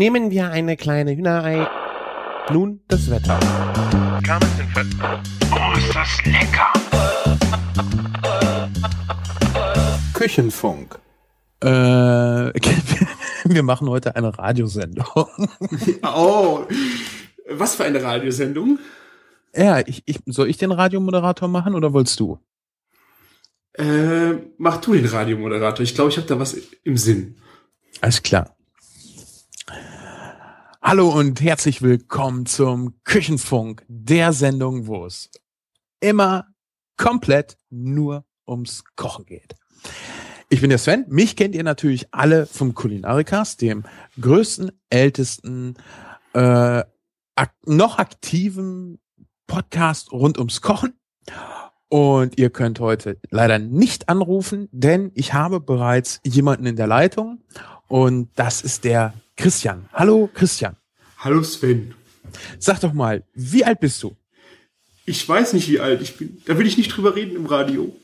Nehmen wir eine kleine Hühnerei. Nun das Wetter. Oh, ist das lecker! Küchenfunk. Äh, wir machen heute eine Radiosendung. Oh, was für eine Radiosendung? Ja, ich, ich, soll ich den Radiomoderator machen oder wolltest du? Äh, mach du den Radiomoderator. Ich glaube, ich habe da was im Sinn. Alles klar. Hallo und herzlich willkommen zum Küchenfunk, der Sendung, wo es immer komplett nur ums Kochen geht. Ich bin der Sven. Mich kennt ihr natürlich alle vom Kulinarikast, dem größten, ältesten, äh, ak noch aktiven Podcast rund ums Kochen. Und ihr könnt heute leider nicht anrufen, denn ich habe bereits jemanden in der Leitung und das ist der Christian. Hallo Christian. Hallo Sven. Sag doch mal, wie alt bist du? Ich weiß nicht, wie alt ich bin. Da will ich nicht drüber reden im Radio.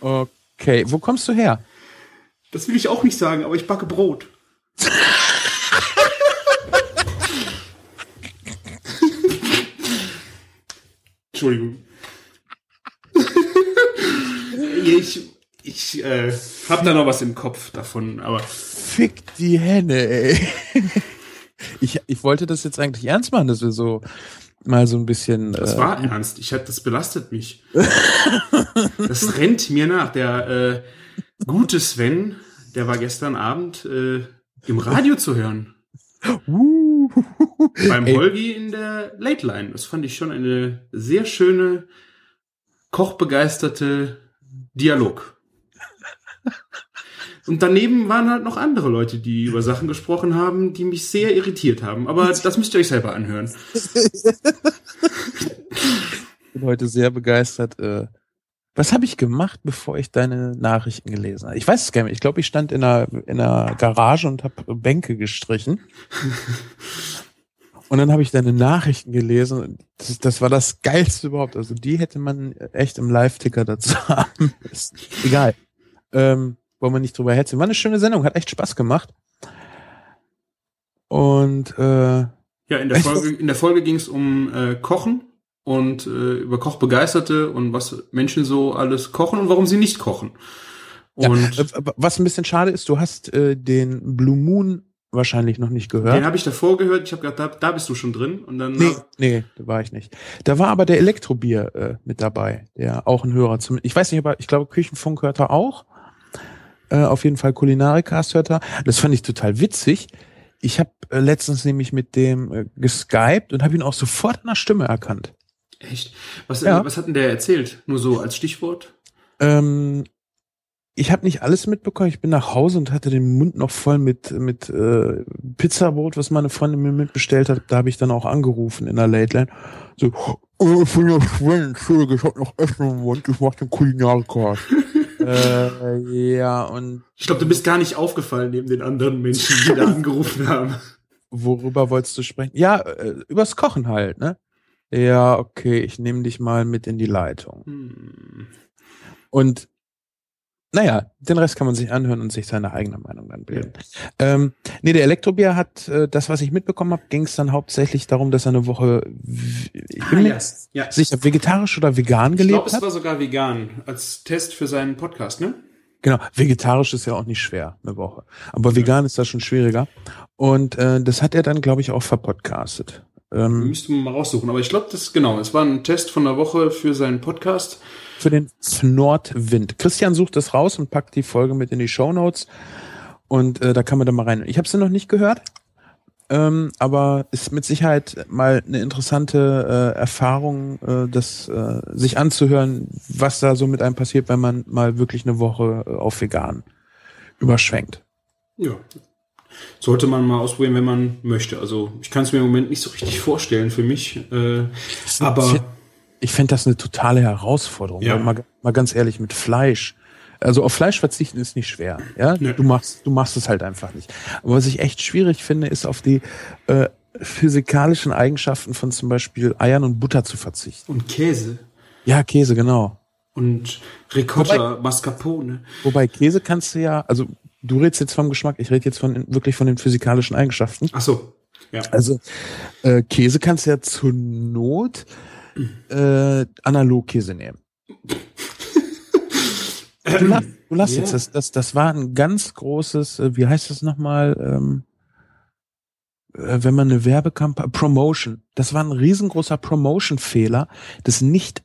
Okay, wo kommst du her? Das will ich auch nicht sagen, aber ich backe Brot. Entschuldigung. ich ich äh, hab da noch was im Kopf davon, aber Fick die Henne, ey. Ich, ich wollte das jetzt eigentlich ernst machen, dass wir so mal so ein bisschen. das äh, war ernst. Ich hab, das belastet mich. das rennt mir nach. Der äh, gute Sven, der war gestern Abend äh, im Radio zu hören. uh, Beim Ey. Holgi in der Late Line. Das fand ich schon eine sehr schöne, kochbegeisterte Dialog. Und daneben waren halt noch andere Leute, die über Sachen gesprochen haben, die mich sehr irritiert haben. Aber das müsst ihr euch selber anhören. Ich bin heute sehr begeistert. Äh, was habe ich gemacht, bevor ich deine Nachrichten gelesen habe? Ich weiß es gar nicht. Ich glaube, ich stand in einer, in einer Garage und habe Bänke gestrichen. Und dann habe ich deine Nachrichten gelesen. Das, das war das Geilste überhaupt. Also die hätte man echt im Live-Ticker dazu haben müssen. Egal. Ähm, wollen wir nicht drüber herziehen. War eine schöne Sendung, hat echt Spaß gemacht. Und äh, Ja, in der Folge, in der Folge ging es um äh, Kochen und äh, über Kochbegeisterte und was Menschen so alles kochen und warum sie nicht kochen. Und ja, äh, was ein bisschen schade ist, du hast äh, den Blue Moon wahrscheinlich noch nicht gehört. den habe ich davor gehört. Ich habe gedacht, da, da bist du schon drin. Und dann Nee, nee, da war ich nicht. Da war aber der Elektrobier äh, mit dabei, der auch ein Hörer zum. Ich weiß nicht, aber ich glaube, Küchenfunk hört er auch. Äh, auf jeden Fall Kulinarikast hört er. Das fand ich total witzig. Ich habe äh, letztens nämlich mit dem äh, geskypt und habe ihn auch sofort an der Stimme erkannt. echt. Was, Ja. äh, was hat denn der erzählt? Nur so als Stichwort? Ähm, ich habe nicht alles mitbekommen. Ich bin nach Hause und hatte den Mund noch voll mit mit äh, Pizzabrot, was meine Freundin mir mitbestellt hat. Da habe ich dann auch angerufen in der Late Line. So, oh, ich bin ja Sven, Entschuldige, ich habe noch Essen im Mund, ich mach den Kulinarikast. Äh, ja, und Ich glaube, du bist gar nicht aufgefallen neben den anderen Menschen, die da angerufen haben. worüber wolltest du sprechen? Ja, äh, übers Kochen halt, ne? Ja, okay, ich nehme dich mal mit in die Leitung. Hm. Und naja, den Rest kann man sich anhören und sich seine eigene Meinung dann bilden. Ähm, nee, der Elektrobier hat, äh, das, was ich mitbekommen habe, ging es dann hauptsächlich darum, dass er eine Woche, ich bin Ah, mir ja. jetzt ja. sicher, vegetarisch oder vegan Ich glaube, gelebt es hat. war sogar vegan als Test für seinen Podcast, ne? Genau, vegetarisch ist ja auch nicht schwer, eine Woche. Aber vegan ist das schon schwieriger. Und äh, das hat er dann, glaube ich, auch verpodcastet. Ähm, Müsste man mal raussuchen. Aber ich glaube, das genau. Es war ein Test von der Woche für seinen Podcast. für den Nordwind. Christian sucht das raus und packt die Folge mit in die Show Notes und äh, da kann man da mal rein. Ich habe sie noch nicht gehört, ähm, aber ist mit Sicherheit mal eine interessante äh, Erfahrung, äh, das äh, sich anzuhören, was da so mit einem passiert, wenn man mal wirklich eine Woche äh, auf vegan überschwenkt. Ja. Sollte man mal ausprobieren, wenn man möchte. Also ich kann es mir im Moment nicht so richtig vorstellen für mich. Äh, aber Ich fände das eine totale Herausforderung. Ja. Mal, mal ganz ehrlich, mit Fleisch. Also auf Fleisch verzichten ist nicht schwer. Ja, Nee. du machst, du machst es halt einfach nicht. Aber was ich echt schwierig finde, ist auf die äh, physikalischen Eigenschaften von zum Beispiel Eiern und Butter zu verzichten. und Käse Ja, Käse, genau. und Ricotta, Mascarpone. Wobei Käse kannst du ja, also du redest jetzt vom Geschmack, ich rede jetzt von wirklich von den physikalischen Eigenschaften. Ach so. Ja. Also äh, Käse kannst du ja zur Not äh, Analogkäse nehmen. Du lachst, du lachst Ja. jetzt, das, das, das war ein ganz großes, äh, wie heißt das nochmal, ähm, äh, wenn man eine Werbekampagne, Promotion, das war ein riesengroßer Promotion-Fehler, das nicht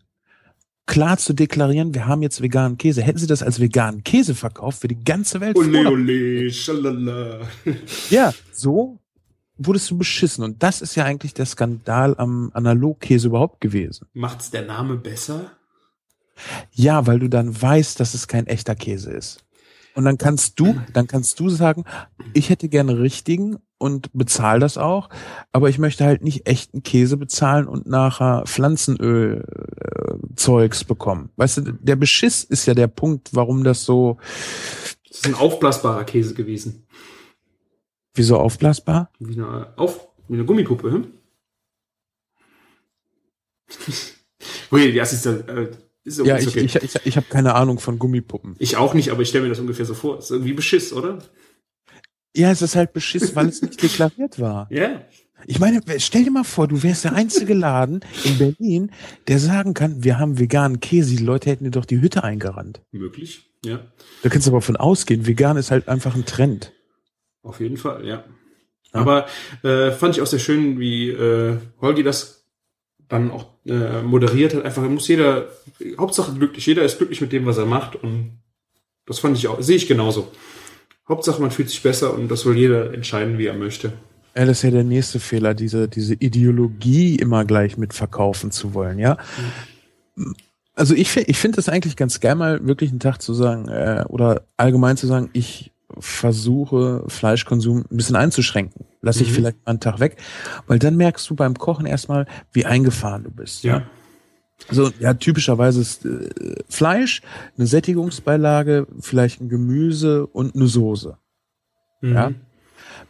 klar zu deklarieren, wir haben jetzt veganen Käse. Hätten sie das als veganen Käse verkauft, für die ganze Welt Ole, ole, schalala. Ja, so wurdest du beschissen. Und das ist ja eigentlich der Skandal am Analogkäse überhaupt gewesen. Macht's der Name besser? Ja, weil du dann weißt, dass es kein echter Käse ist. Und dann kannst du, dann kannst du sagen, ich hätte gerne richtigen und bezahl das auch, aber ich möchte halt nicht echten Käse bezahlen und nachher Pflanzenöl äh, Zeugs bekommen. Weißt du, der Beschiss ist ja der Punkt, warum das so Das ist ein aufblasbarer Käse gewesen. wieso aufblasbar? Wie eine, auf, wie eine Gummipuppe, hm? Ui, das ist, äh, ist, Ja, ist ich, ich, ich, ich habe keine Ahnung von Gummipuppen. ich auch nicht, aber ich stelle mir das ungefähr so vor. Ist irgendwie Beschiss, oder? Ja, es ist halt Beschiss, weil es nicht deklariert war. Ja. Ich meine, stell dir mal vor, du wärst der einzige Laden in Berlin, der sagen kann, wir haben veganen Käse. Die Leute hätten dir doch die Hütte eingerannt. Möglich. Ja. Da kannst du aber von ausgehen. Vegan ist halt einfach ein Trend. Auf jeden Fall, ja. Aber äh, fand ich auch sehr schön, wie äh, Holgi das dann auch äh, moderiert hat. Einfach muss jeder, Hauptsache glücklich, jeder ist glücklich mit dem, was er macht. Und das fand ich auch, sehe ich genauso. Hauptsache man fühlt sich besser und das soll jeder entscheiden, wie er möchte. Ja, das ist ja der nächste Fehler, diese, diese Ideologie immer gleich mit verkaufen zu wollen, ja. Also ich, ich finde das eigentlich ganz geil, mal wirklich einen Tag zu sagen, äh, oder allgemein zu sagen, ich versuche Fleischkonsum ein bisschen einzuschränken. Lass ich Mhm. vielleicht mal einen Tag weg, weil dann merkst du beim Kochen erstmal, wie eingefahren du bist. Ja. Also ja, typischerweise ist äh, Fleisch, eine Sättigungsbeilage, vielleicht ein Gemüse und eine Soße. Mhm. Ja.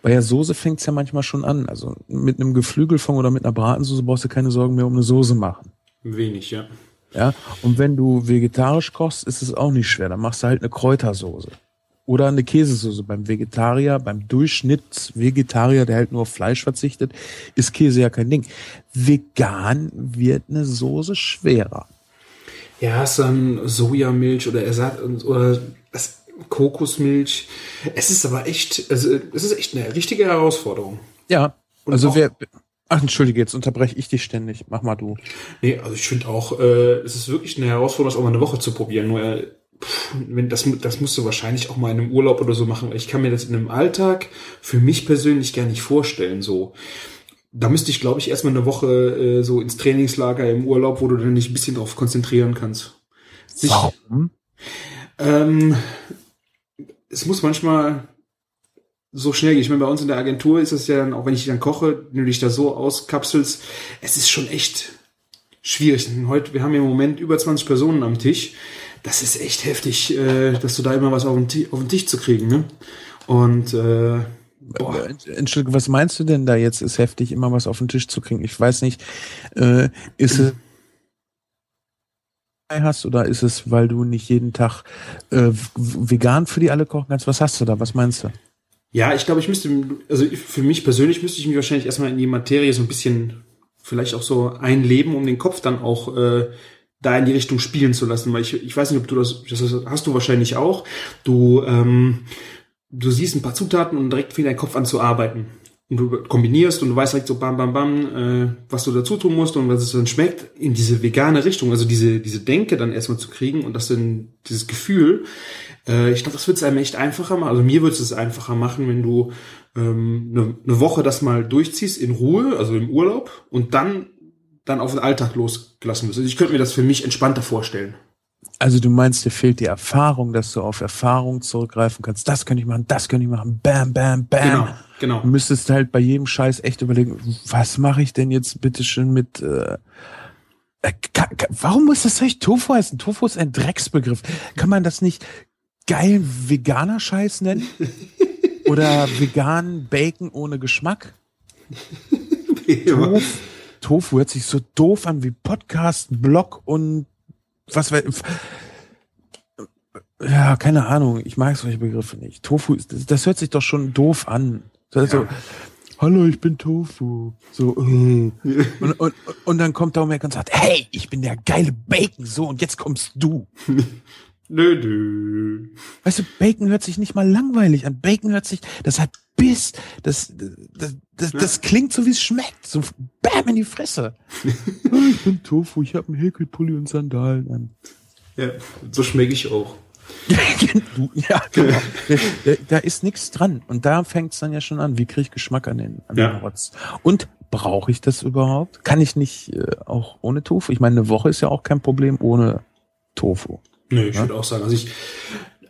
Bei der Soße fängt's ja manchmal schon an. Also mit einem Geflügelfond oder mit einer Bratensoße brauchst du keine Sorgen mehr um eine Soße machen. Wenig, ja. Ja. Und wenn du vegetarisch kochst, ist es auch nicht schwer. Dann machst du halt eine Kräutersoße. Oder eine Käsesoße. Beim Vegetarier, beim Durchschnittsvegetarier, der halt nur auf Fleisch verzichtet, ist Käse ja kein Ding. Vegan wird eine Soße schwerer. Ja, es ist dann Sojamilch oder Ersatz oder das Kokosmilch. Es ist aber echt, also es ist echt eine richtige Herausforderung. Ja. Und Also wer. Ach, entschuldige, jetzt unterbreche ich dich ständig. Mach mal du. Nee, also ich finde auch, äh, es ist wirklich eine Herausforderung, das auch mal eine Woche zu probieren. Nur, äh, wenn das, das musst du wahrscheinlich auch mal in einem Urlaub oder so machen. weil Ich kann mir das in einem Alltag für mich persönlich gar nicht vorstellen. So, da müsste ich, glaube ich, erstmal eine Woche äh, so ins Trainingslager im Urlaub, wo du dann dich ein bisschen drauf konzentrieren kannst. Sich, Warum? ähm, es muss manchmal so schnell gehen. Ich meine, bei uns in der Agentur ist es ja dann, auch wenn ich dann koche, wenn du dich da so auskapselst, es ist schon echt schwierig. Heute, wir haben ja im Moment über 20 Personen am Tisch. Das ist echt heftig, äh, dass du da immer was auf den, Ti- auf den Tisch zu kriegen, ne? Und äh, boah, Äh, Entschuldigung, was meinst du denn da jetzt ist heftig, immer was auf den Tisch zu kriegen? Ich weiß nicht, äh, ist es hast oder ist es, weil du nicht jeden Tag äh, vegan für die alle kochen kannst? Was hast du da? Was meinst du? Ja, ich glaube, ich müsste, also für mich persönlich müsste ich mich wahrscheinlich erstmal in die Materie so ein bisschen vielleicht auch so einleben, um den Kopf dann auch äh, da in die Richtung spielen zu lassen. Weil ich, ich weiß nicht, ob du das, das hast du wahrscheinlich auch. Du, ähm, du siehst ein paar Zutaten und direkt fängt dein Kopf an zu arbeiten. Und du kombinierst und du weißt direkt so bam, bam, bam, äh, was du dazu tun musst und was es dann schmeckt, in diese vegane Richtung, also diese, diese Denke dann erstmal zu kriegen und das dann, dieses Gefühl, äh, ich glaube, das wird es einem echt einfacher machen. Also mir würde es einfacher machen, wenn du ähm, eine, eine Woche das mal durchziehst in Ruhe, also im Urlaub, und dann dann auf den Alltag losgelassen wirst. Also ich könnte mir das für mich entspannter vorstellen. Also du meinst, dir fehlt die Erfahrung, dass du auf Erfahrung zurückgreifen kannst. Das könnte ich machen, das könnte ich machen. Bam, bam, bam. Genau, genau. Du müsstest halt bei jedem Scheiß echt überlegen, was mache ich denn jetzt bitteschön mit äh, äh, ka- ka- warum muss das eigentlich Tofu heißen? Tofu ist ein Drecksbegriff. Kann man das nicht geilen veganer Scheiß nennen? Oder vegan Bacon ohne Geschmack? Tofu, Tofu hört sich so doof an wie Podcast, Blog und was weiß ja, keine Ahnung, ich mag solche Begriffe nicht. Tofu, ist, das, das hört sich doch schon doof an. Ist Ja. hallo, ich bin Tofu. So, äh. und, und, und dann kommt da Mac und sagt, hey, ich bin der geile Bacon, so, und jetzt kommst du. Nö, nö. Weißt du, Bacon hört sich nicht mal langweilig an. Bacon hört sich, das hat Biss, das, das, das, das klingt so, wie es schmeckt. So bam in die Fresse. Oh, ich bin Tofu, ich habe einen Häkelpulli und Sandalen an. Ja, so schmecke ich auch. Ja, genau. da, da ist nichts dran. Und da fängt es dann ja schon an. Wie kriege ich Geschmack an den, an Ja. den Rotz? Und brauche ich das überhaupt? Kann ich nicht äh, auch ohne Tofu? Ich meine, eine Woche ist ja auch kein Problem ohne Tofu. Nö, ich würde auch sagen, also ich,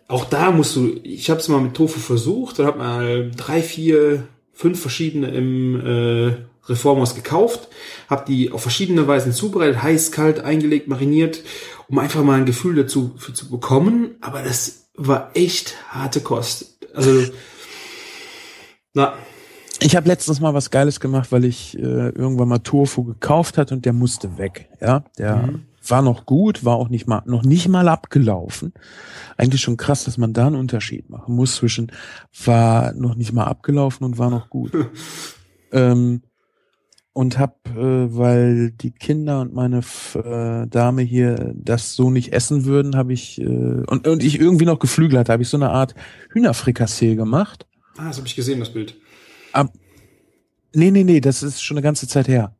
auch da musst du, ich habe es mal mit Tofu versucht und habe mal drei, vier, fünf verschiedene im äh, Reformhaus gekauft, habe die auf verschiedene Weisen zubereitet, heiß, kalt, eingelegt, mariniert, um einfach mal ein Gefühl dazu für zu bekommen. Aber das war echt harte Kost. Also, na, Ich habe letztens mal was Geiles gemacht, weil ich äh, irgendwann mal Tofu gekauft hat und der musste weg. Ja, der Mhm. War noch gut, war auch nicht mal noch nicht mal abgelaufen. Eigentlich schon krass, dass man da einen Unterschied machen muss zwischen war noch nicht mal abgelaufen und war noch gut. ähm, und hab, äh, weil die Kinder und meine F äh, Dame hier das so nicht essen würden, habe ich äh, und, und ich irgendwie noch Geflügel hatte, habe ich so eine Art Hühnerfrikassee gemacht. ah, das habe ich gesehen, das Bild. Ab, nee, nee, nee, das ist schon eine ganze Zeit her.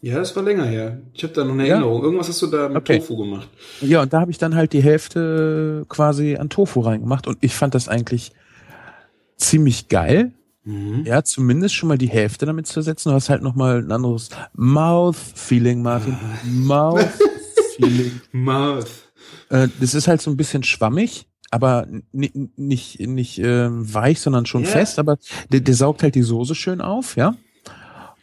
Ja, das war länger her. Ich habe da noch eine Ja? Erinnerung. Irgendwas hast du da mit Okay. Tofu gemacht. Ja, und da habe ich dann halt die Hälfte quasi an Tofu reingemacht und ich fand das eigentlich ziemlich geil. Mhm. Ja, zumindest schon mal die Hälfte damit zu setzen. Du hast halt noch mal ein anderes Mouth-Feeling, Martin. Mouth-Feeling. Mouth. äh, das ist halt so ein bisschen schwammig, aber nicht, nicht, nicht ähm, weich, sondern schon Ja. fest. Aber der, der saugt halt die Soße schön auf, ja.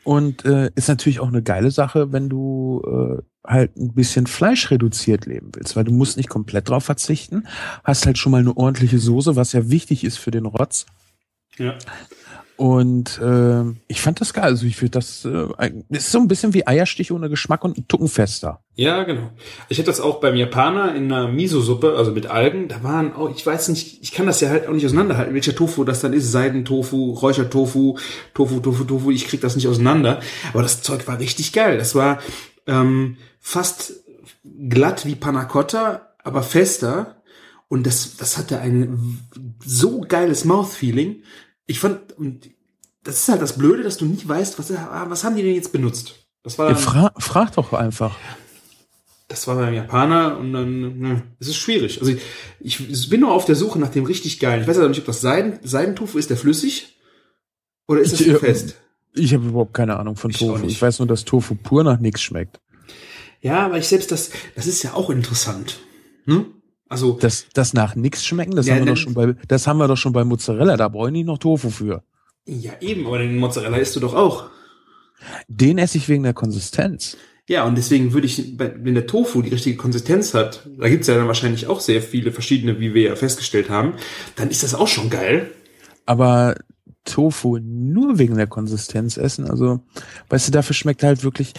Und äh, ist natürlich auch eine geile Sache, wenn du äh, halt ein bisschen Fleisch reduziert leben willst, weil du musst nicht komplett drauf verzichten, hast halt schon mal eine ordentliche Soße, was ja wichtig ist für den Rotz. Ja. Und äh, ich fand das geil. Also ich finde das äh, ist so ein bisschen wie Eierstich ohne Geschmack und ein Tucken fester. Ja, genau. Ich hatte das auch beim Japaner in einer Miso-Suppe, also mit Algen. Da waren auch, ich weiß nicht, ich kann das ja halt auch nicht auseinanderhalten, welcher Tofu das dann ist. Seidentofu, Räuchertofu, Tofu, Tofu, Tofu. Ich krieg das nicht auseinander. Aber das Zeug war richtig geil. Das war ähm, fast glatt wie Panna Cotta, aber fester. Und das, das hatte ein so geiles Mouthfeeling. Ich fand, und das ist halt das Blöde, dass du nicht weißt, was, was haben die denn jetzt benutzt? Das war Ja, dann, fra frag doch einfach. das war beim Japaner und dann, ne, es ist schwierig. Also ich, ich bin nur auf der Suche nach dem richtig geilen. Ich weiß aber nicht, ob das Seiden, Seidentofu ist der flüssig oder ist das Ich, äh, fest? Ich habe überhaupt keine Ahnung von Ich Tofu. Ich weiß nur, dass Tofu pur nach nichts schmeckt. Ja, aber ich selbst das, das ist ja auch interessant. Ne? Also Das, das nach nichts schmecken, das Ja, haben wir doch schon bei, das haben wir doch schon bei Mozzarella. Da brauche ich nicht noch Tofu für. ja eben, aber den Mozzarella isst du doch auch. Den esse ich wegen der Konsistenz. Ja, und deswegen würde ich, wenn der Tofu die richtige Konsistenz hat, da gibt's ja dann wahrscheinlich auch sehr viele verschiedene, wie wir ja festgestellt haben, dann ist das auch schon geil. Aber Tofu nur wegen der Konsistenz essen, also, weißt du, dafür schmeckt halt wirklich.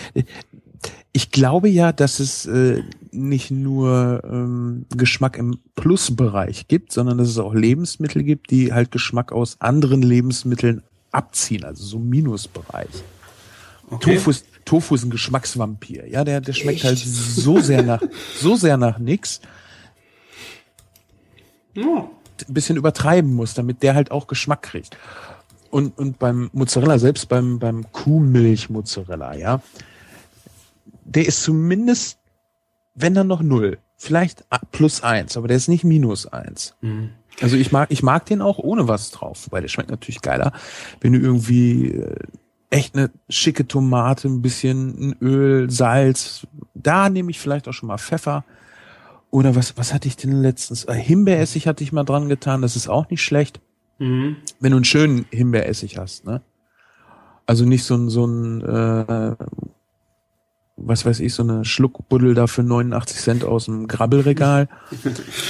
Ich glaube ja, dass es äh, nicht nur ähm, Geschmack im Plusbereich gibt, sondern dass es auch Lebensmittel gibt, die halt Geschmack aus anderen Lebensmitteln abziehen, also so Minusbereich. Okay. Tofu ist, Tofu ist ein Geschmacksvampir, ja, der, der schmeckt Echt? halt so sehr nach, so sehr nach nix, Ja. ein bisschen übertreiben muss, damit der halt auch Geschmack kriegt. Und, und beim Mozzarella, selbst beim, beim Kuhmilch-Mozzarella, ja, der ist zumindest, wenn dann noch null, vielleicht plus eins, aber der ist nicht minus eins. Mhm. Also ich mag, ich mag den auch ohne was drauf, weil der schmeckt natürlich geiler, wenn du irgendwie äh, echt eine schicke Tomate, ein bisschen ein Öl, Salz, da nehme ich vielleicht auch schon mal Pfeffer. Oder was, was hatte ich denn letztens? Äh, Himbeeressig hatte ich mal dran getan, das ist auch nicht schlecht, Mhm. wenn du einen schönen Himbeeressig hast, ne? Also nicht so ein, so ein, äh, was weiß ich, so eine Schluckbuddel da für 89 Cent aus dem Grabbelregal.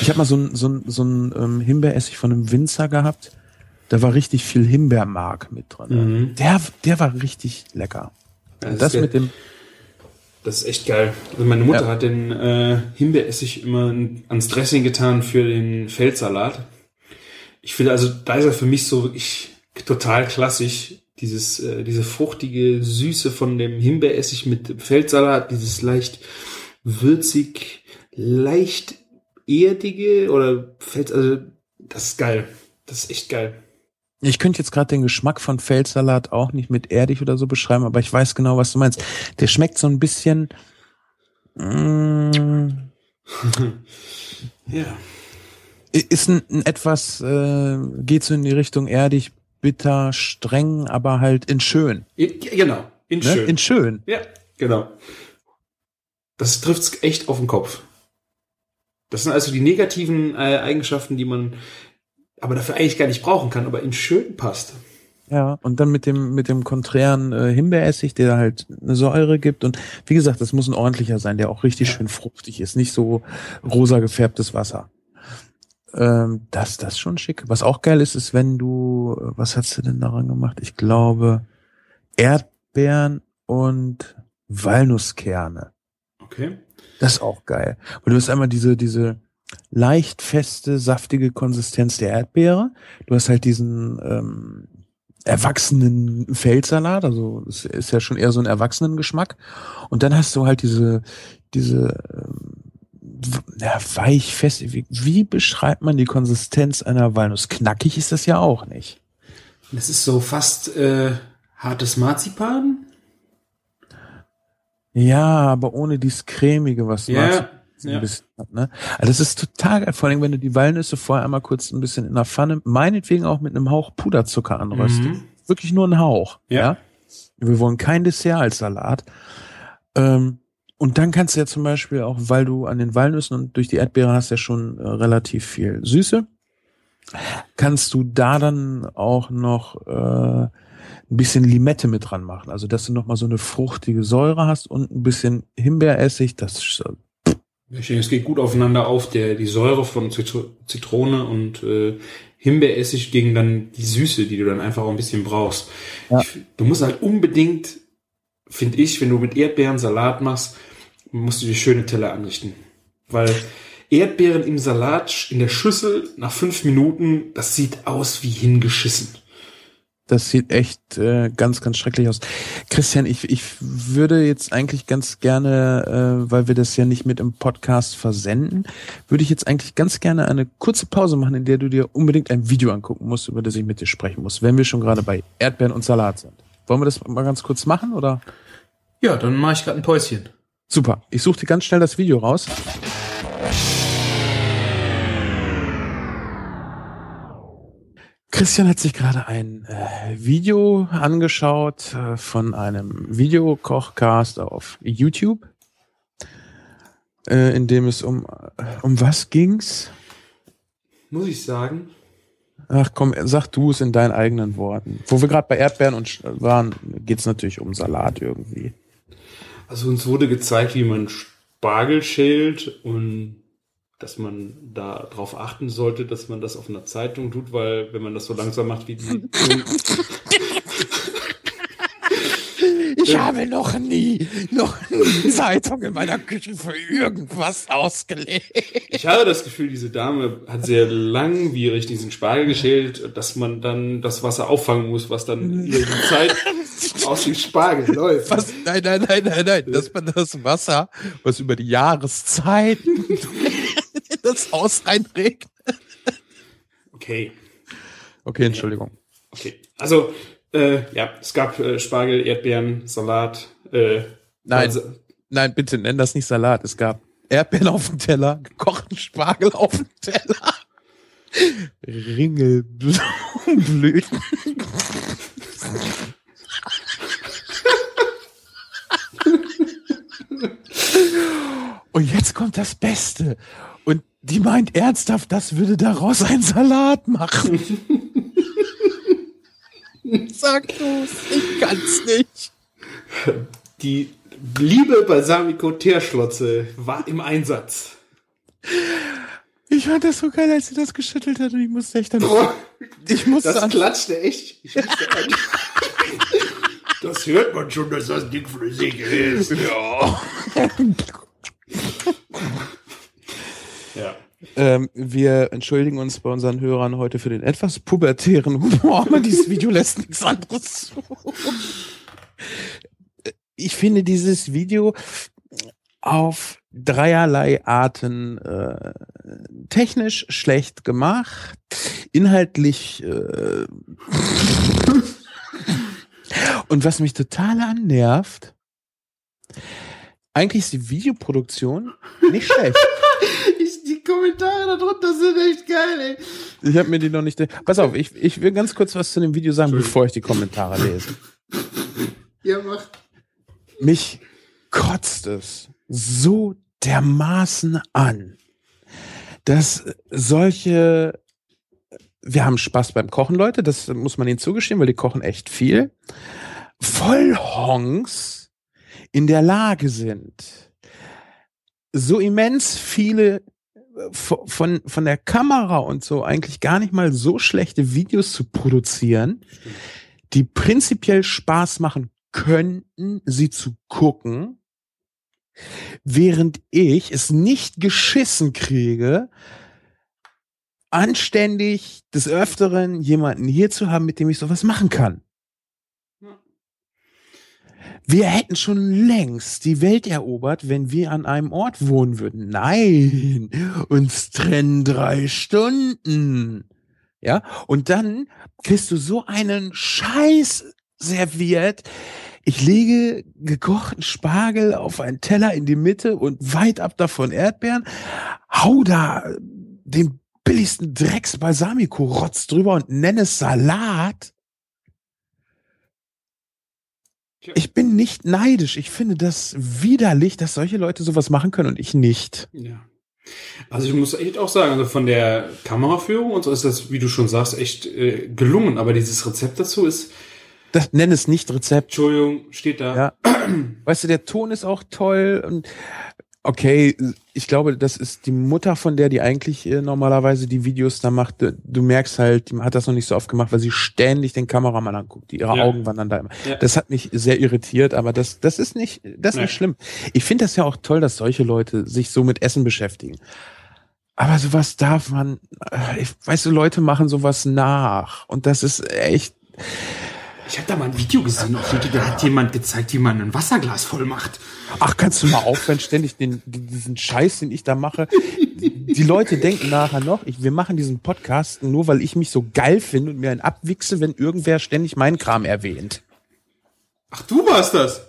Ich habe mal so ein, so ein, so ein ähm, Himbeeressig von einem Winzer gehabt. Da war richtig viel Himbeermark mit drin. Mhm. Der, der war richtig lecker. Das Und das ist mit dem, Das ist echt geil. Also meine Mutter Ja. hat den äh, Himbeeressig immer ans Dressing getan für den Feldsalat. Ich finde also, da ist er für mich so wirklich total klassisch. Dieses, äh, diese fruchtige Süße von dem Himbeeressig mit Feldsalat, dieses leicht würzig, leicht erdige oder Feld, also das ist geil. Das ist echt geil. Ich könnte jetzt gerade den Geschmack von Feldsalat auch nicht mit erdig oder so beschreiben, aber ich weiß genau, was du meinst. Der schmeckt so ein bisschen. Mm, Ja. ist ein, ein etwas, äh, geht so in die Richtung erdig, bitter, streng, aber halt in schön. In, genau. In Ne? schön. In schön. Ja, genau. Das trifft's echt auf den Kopf. Das sind also die negativen äh, Eigenschaften, die man aber dafür eigentlich gar nicht brauchen kann, aber in schön passt. Ja, und dann mit dem, mit dem konträren äh, Himbeeressig, der halt eine Säure gibt. Und wie gesagt, das muss ein ordentlicher sein, der auch richtig schön fruchtig ist, nicht so rosa gefärbtes Wasser. Ähm, das, das ist schon schick. Was auch geil ist, ist, wenn du, äh, was hast du denn daran gemacht? Ich glaube, Erdbeeren und Walnusskerne. Okay. Das ist auch geil. Und du hast einmal diese, diese leicht feste, saftige Konsistenz der Erdbeere. Du hast halt diesen ähm, erwachsenen Feldsalat, also es ist ja schon eher so ein Erwachsenengeschmack. Und dann hast du halt diese, diese ähm, ja, weich fest. Wie, wie beschreibt man die Konsistenz einer Walnuss? Knackig ist das ja auch nicht. Das ist so fast äh, hartes Marzipan. Ja, aber ohne dieses cremige, was Ja, Marzipan ein ja. bisschen hat, ne? Also das ist total geil, vor allem wenn du die Walnüsse vorher einmal kurz ein bisschen in der Pfanne, meinetwegen auch mit einem Hauch Puderzucker anröstest. Mhm. Wirklich nur ein Hauch. Ja. Ja. Wir wollen kein Dessert als Salat. Ähm, und dann kannst du ja zum Beispiel auch, weil du an den Walnüssen und durch die Erdbeere hast ja schon äh, relativ viel Süße, kannst du da dann auch noch äh, ein bisschen Limette mit dran machen. Also dass du noch mal so eine fruchtige Säure hast und ein bisschen Himbeeressig. Das ist, äh, es geht gut aufeinander auf, der, die Säure von Zitro- Zitrone und äh, Himbeeressig gegen dann die Süße, die du dann einfach auch ein bisschen brauchst. Ja. Ich, du musst halt unbedingt, finde ich, wenn du mit Erdbeeren Salat machst, musst du dir schöne Teller anrichten. Weil Erdbeeren im Salat in der Schüssel nach fünf Minuten, das sieht aus wie hingeschissen. das sieht echt äh, ganz, ganz schrecklich aus. Christian, ich, ich würde jetzt eigentlich ganz gerne, äh, weil wir das ja nicht mit im Podcast versenden, würde ich jetzt eigentlich ganz gerne eine kurze Pause machen, in der du dir unbedingt ein Video angucken musst, über das ich mit dir sprechen muss, wenn wir schon gerade bei Erdbeeren und Salat sind. Wollen wir das mal ganz kurz machen oder? Ja, dann mache ich gerade ein Päuschen. Super. Ich suche dir ganz schnell das Video raus. Christian hat sich gerade ein äh, Video angeschaut äh, von einem Videokochcast auf YouTube, äh, in dem es um äh, um was ging's? Muss ich sagen, Ach komm, sag du es in deinen eigenen Worten. Wo wir gerade bei Erdbeeren und waren, geht's natürlich um Salat irgendwie. Also uns wurde gezeigt, wie man Spargel schält und dass man da drauf achten sollte, dass man das auf einer Zeitung tut, weil wenn man das so langsam macht wie die Ich habe noch nie, noch nie Zeitung in meiner Küche für irgendwas ausgelegt. Ich habe das Gefühl, diese Dame hat sehr langwierig diesen Spargel geschält, dass man dann das Wasser auffangen muss, was dann über die Zeit aus dem Spargel läuft. Was? Nein, nein, nein, nein, nein. Dass man das Wasser, was über die Jahreszeiten in das Haus reinregt. Okay, Okay, Entschuldigung. okay. Also, äh, ja, es gab äh, Spargel, Erdbeeren, Salat. Äh, Nein. also- Nein, bitte nenn das nicht Salat. Es gab Erdbeeren auf dem Teller, gekochten Spargel auf dem Teller, Ringelblüten. Und jetzt kommt das Beste. Und die meint ernsthaft, das würde daraus einen Salat machen. Sag du's, ich kann's nicht. Die liebe Balsamico Teerschlotze war im Einsatz. Ich fand das so geil, als sie das geschüttelt hat und ich musste echt dann, Boah, ich musste das an, klatschte echt. Ich musste an- Das hört man schon, dass das Ding flüssig ist. ja. Ja. Ähm, wir entschuldigen uns bei unseren Hörern heute für den etwas pubertären Humor, aber dieses Video lässt nichts anderes zu. Ich finde dieses Video auf dreierlei Arten äh, technisch schlecht gemacht, inhaltlich äh, und was mich total annervt, eigentlich ist die Videoproduktion nicht schlecht. Kommentare darunter sind echt geil, ey. Ich habe mir die noch nicht. Pass auf, ich, ich will ganz kurz was zu dem Video sagen, bevor ich die Kommentare lese. Ja, mach. Mich kotzt es so dermaßen an, dass solche. Wir haben Spaß beim Kochen, Leute. Das muss man ihnen zugestehen, weil die kochen echt viel. Vollhongs in der Lage sind, so immens viele von, von der Kamera und so eigentlich gar nicht mal so schlechte Videos zu produzieren, die prinzipiell Spaß machen könnten, sie zu gucken, während ich es nicht geschissen kriege, anständig des Öfteren jemanden hier zu haben, mit dem ich sowas machen kann. Wir hätten schon längst die Welt erobert, wenn wir an einem Ort wohnen würden. Nein, uns trennen drei Stunden. Ja, und dann kriegst du so einen Scheiß serviert. Ich lege gekochten Spargel auf einen Teller in die Mitte und weit ab davon Erdbeeren, hau da den billigsten Drecks Balsamico-Rotz drüber und nenne es Salat. Ich bin nicht neidisch. Ich finde das widerlich, dass solche Leute sowas machen können und ich nicht. Ja. Also ich muss echt auch sagen, also von der Kameraführung und so ist das, wie du schon sagst, echt äh, gelungen. Aber dieses Rezept dazu ist, Das nenn es nicht Rezept. Entschuldigung, steht da. Ja. Weißt du, der Ton ist auch toll und okay, ich glaube, das ist die Mutter von der, die eigentlich äh, normalerweise die Videos da macht. Du, du merkst halt, die hat das noch nicht so oft gemacht, weil sie ständig den Kameramann anguckt. Die, ihre Ja. Augen wandern da immer. Ja. Das hat mich sehr irritiert, aber das, das ist nicht, das ist Nee. nicht schlimm. Ich finde das ja auch toll, dass solche Leute sich so mit Essen beschäftigen. Aber sowas darf man, äh, ich, weißt du, Leute machen sowas nach und das ist echt, Ich habe da mal ein Video gesehen auf YouTube, da hat jemand gezeigt, wie man ein Wasserglas voll macht. Ach, kannst du mal aufhören, ständig den, diesen Scheiß, den ich da mache. Die Leute denken nachher noch, ich, wir machen diesen Podcast nur, weil ich mich so geil finde und mir einen abwichse, wenn irgendwer ständig meinen Kram erwähnt. Ach, du warst das.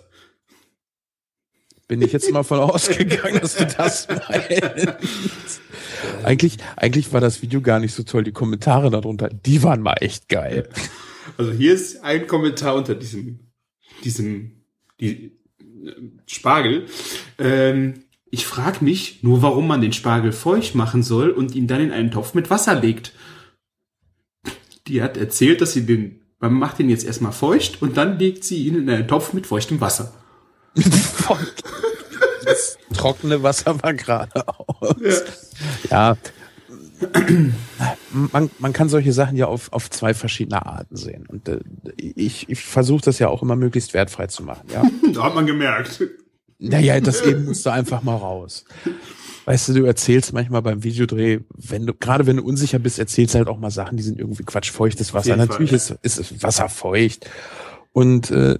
Bin ich jetzt mal von ausgegangen, dass du das meinst. Eigentlich, eigentlich war das Video gar nicht so toll. Die Kommentare darunter, die waren mal echt geil. Also hier ist ein Kommentar unter diesem, diesem die, äh, Spargel. Ähm, ich frage mich nur, warum man den Spargel feucht machen soll und ihn dann in einen Topf mit Wasser legt. Die hat erzählt, dass sie den, man macht den jetzt erstmal feucht und dann legt sie ihn in einen Topf mit feuchtem Wasser. Das trockene Wasser war geradeaus. Ja. Man, man kann solche Sachen ja auf, auf zwei verschiedene Arten sehen. Und äh, ich, ich versuche das ja auch immer möglichst wertfrei zu machen. Ja. Da hat man gemerkt. Naja, das eben musst du einfach mal raus. Weißt du, du erzählst manchmal beim Videodreh, wenn du, gerade wenn du unsicher bist, erzählst halt auch mal Sachen, die sind irgendwie Quatsch, feuchtes Wasser. Natürlich ist, ist Wasser feucht. Und äh,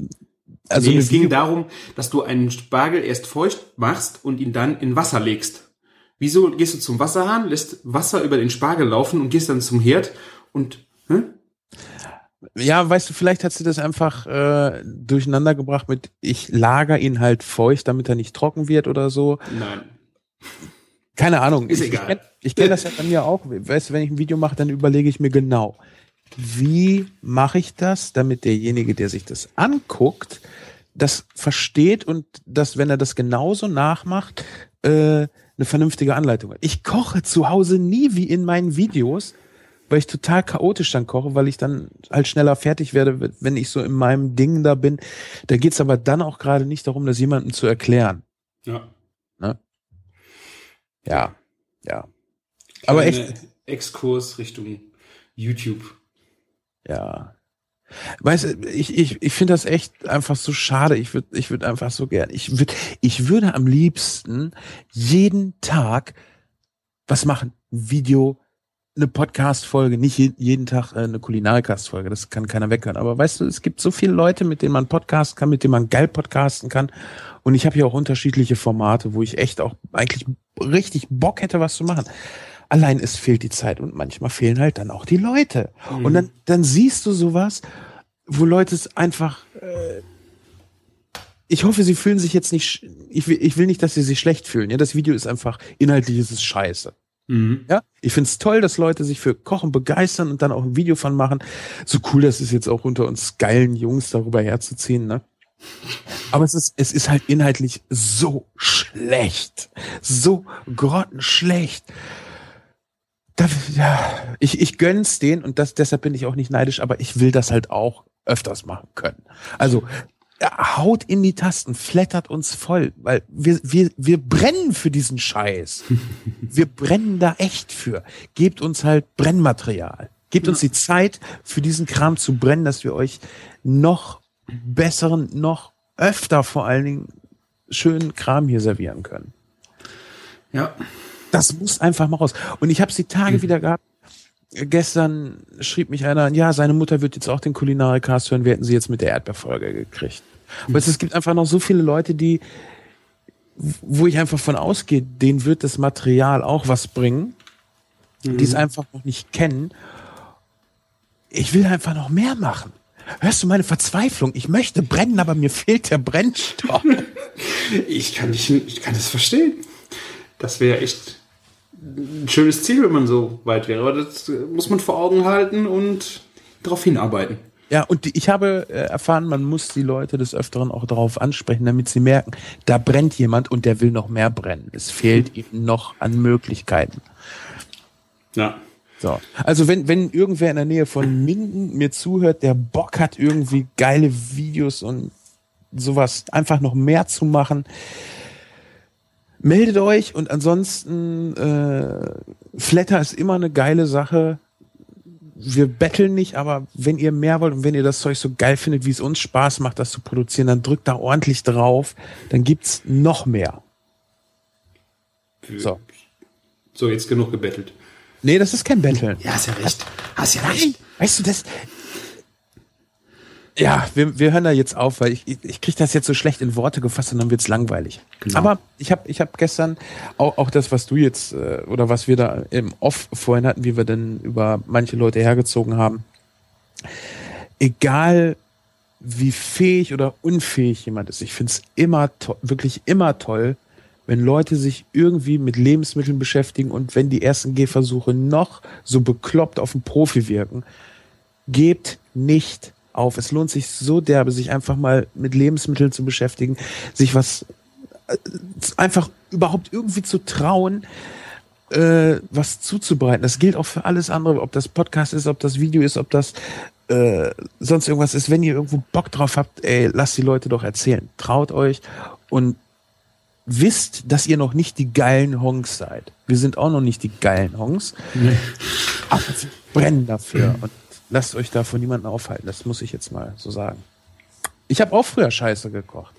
also nee, es ging darum, dass du einen Spargel erst feucht machst und ihn dann in Wasser legst. Wieso gehst du zum Wasserhahn, lässt Wasser über den Spargel laufen und gehst dann zum Herd und hä? Ja, weißt du, vielleicht hat sie das einfach äh, durcheinander gebracht mit, ich lager ihn halt feucht, damit er nicht trocken wird oder so. Nein. Keine Ahnung. Ist ich, egal. Ich kenne kenn das ja bei mir auch. Weißt du, wenn ich ein Video mache, dann überlege ich mir genau, wie mache ich das, damit derjenige, der sich das anguckt, das versteht und dass, wenn er das genauso nachmacht, äh, eine vernünftige Anleitung hat. Ich koche zu Hause nie wie in meinen Videos, weil ich total chaotisch dann koche, weil ich dann halt schneller fertig werde, wenn ich so in meinem Ding da bin. Da geht's aber dann auch gerade nicht darum, das jemandem zu erklären. Ja. Ja, ja. Aber echt, Exkurs Richtung YouTube. ja. Weißt du, ich, ich, ich finde das echt einfach so schade. Ich würde ich würd einfach so gern. Ich würde ich würde am liebsten jeden Tag was machen. Video, eine Podcast-Folge, nicht je, jeden Tag äh, eine Kulinarikast-Folge, das kann keiner weghören. Aber weißt du, es gibt so viele Leute, mit denen man podcasten kann, mit denen man geil podcasten kann. Und ich habe hier auch unterschiedliche Formate, wo ich echt auch eigentlich richtig Bock hätte, was zu machen. Allein es fehlt die Zeit und manchmal fehlen halt dann auch die Leute. Mhm. Und dann, dann siehst du sowas, wo Leute es einfach. Äh, ich hoffe, sie fühlen sich jetzt nicht. Ich will, ich will nicht, dass sie sich schlecht fühlen. Ja, das Video ist einfach inhaltlich ist es scheiße. Mhm. Ja, ich find's toll, dass Leute sich für Kochen begeistern und dann auch ein Video von machen. So cool, das ist jetzt auch unter uns geilen Jungs darüber herzuziehen, ne? Aber es ist, es ist halt inhaltlich so schlecht. So grottenschlecht. Da, ja, ich, ich gönn's denen und das, deshalb bin ich auch nicht neidisch, aber ich will das halt auch öfters machen können. Also haut in die Tasten, flattert uns voll, weil wir, wir, wir brennen für diesen Scheiß. Wir brennen da echt für. Gebt uns halt Brennmaterial. Gebt ja. uns die Zeit, für diesen Kram zu brennen, dass wir euch noch besseren, noch öfter vor allen Dingen schönen Kram hier servieren können. Ja. Das muss einfach mal raus. Und ich habe die Tage mhm. wieder gehabt. Gestern schrieb mich einer ja, seine Mutter wird jetzt auch den Kulinarikast hören, wir hätten sie jetzt mit der Erdbeerfolge gekriegt. Mhm. Aber es gibt einfach noch so viele Leute, die, wo ich einfach von ausgehe, denen wird das Material auch was bringen, mhm. die es einfach noch nicht kennen. Ich will einfach noch mehr machen. Hörst du meine Verzweiflung? Ich möchte brennen, aber mir fehlt der Brennstoff. ich kann nicht, ich kann das verstehen. Das wäre echt ein schönes Ziel, wenn man so weit wäre. Aber das muss man vor Augen halten und darauf hinarbeiten. Ja, und die, ich habe äh, erfahren, man muss die Leute des Öfteren auch darauf ansprechen, damit sie merken, da brennt jemand und der will noch mehr brennen. Es fehlt ihm noch an Möglichkeiten. Ja. So. Also wenn, wenn irgendwer in der Nähe von Minden mir zuhört, der Bock hat, irgendwie geile Videos und sowas einfach noch mehr zu machen, meldet euch und ansonsten äh, Flatter ist immer eine geile Sache. Wir betteln nicht, aber wenn ihr mehr wollt und wenn ihr das Zeug so geil findet, wie es uns Spaß macht, das zu produzieren, dann drückt da ordentlich drauf. Dann gibt's noch mehr. So. So, jetzt genug gebettelt. Nee, das ist kein Betteln. Ja, hast ja recht. Hast ja recht. Weißt du, das. Ja, wir, wir hören da jetzt auf, weil ich, ich, kriege das jetzt so schlecht in Worte gefasst und dann wird's langweilig. Genau. Aber ich habe ich hab gestern auch, auch das, was du jetzt äh, oder was wir da im Off vorhin hatten, wie wir denn über manche Leute hergezogen haben. Egal wie fähig oder unfähig jemand ist, ich find's immer wirklich immer toll, wenn Leute sich irgendwie mit Lebensmitteln beschäftigen und wenn die ersten Gehversuche noch so bekloppt auf den Profi wirken, gebt nicht auf. Es lohnt sich so derbe, sich einfach mal mit Lebensmitteln zu beschäftigen, sich was äh, einfach überhaupt irgendwie zu trauen, äh, was zuzubereiten. Das gilt auch für alles andere, ob das Podcast ist, ob das Video ist, ob das äh, sonst irgendwas ist. Wenn ihr irgendwo Bock drauf habt, ey, lasst die Leute doch erzählen. Traut euch und wisst, dass ihr noch nicht die geilen Hongs seid. Wir sind auch noch nicht die geilen Hongs. Nee. Aber wir brennen dafür und lasst euch da von niemandem aufhalten. Das muss ich jetzt mal so sagen. Ich habe auch früher Scheiße gekocht.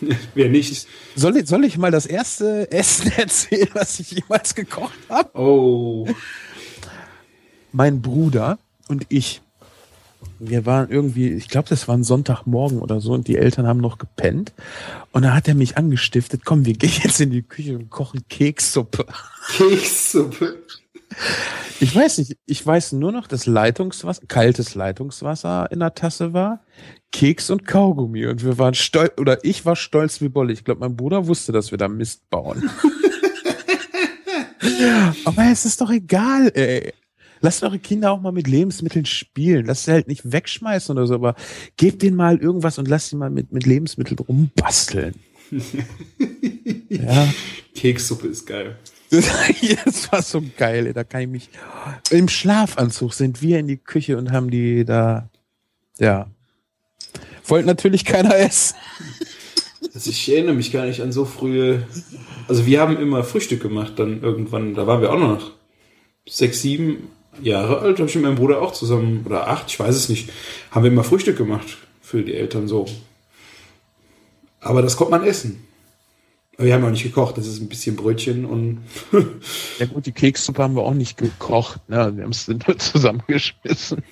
Wer nicht? Soll ich, soll ich mal das erste Essen erzählen, was ich jemals gekocht habe? Oh. Mein Bruder und ich wir waren irgendwie, ich glaube, das war ein Sonntagmorgen oder so und die Eltern haben noch gepennt. Und da hat er mich angestiftet, komm, wir gehen jetzt in die Küche und kochen Kekssuppe. Kekssuppe? Ich weiß nicht, ich weiß nur noch, dass Leitungswasser, kaltes Leitungswasser in der Tasse war, Keks und Kaugummi. Und wir waren stolz, oder ich war stolz wie Bolle. Ich glaube, mein Bruder wusste, dass wir da Mist bauen. Aber es ist doch egal, ey. Lasst eure Kinder auch mal mit Lebensmitteln spielen. Lasst sie halt nicht wegschmeißen oder so, aber gebt denen mal irgendwas und lasst sie mal mit, mit Lebensmitteln rumbasteln. ja. Kekssuppe ist geil. Das war so geil, da kann ich mich. Im Schlafanzug sind wir in die Küche und haben die da. Ja. Wollte natürlich keiner essen. Also ich erinnere mich gar nicht an so frühe. Also wir haben immer Frühstück gemacht, dann irgendwann, da waren wir auch noch sechs, sieben Jahre alt, habe ich mit meinem Bruder auch zusammen, oder acht, ich weiß es nicht, haben wir immer Frühstück gemacht für die Eltern so. Aber das konnte man essen. Aber wir haben auch nicht gekocht, das ist ein bisschen Brötchen und. ja gut, die Kekssuppe haben wir auch nicht gekocht, ne? Wir haben es nur zusammengeschmissen.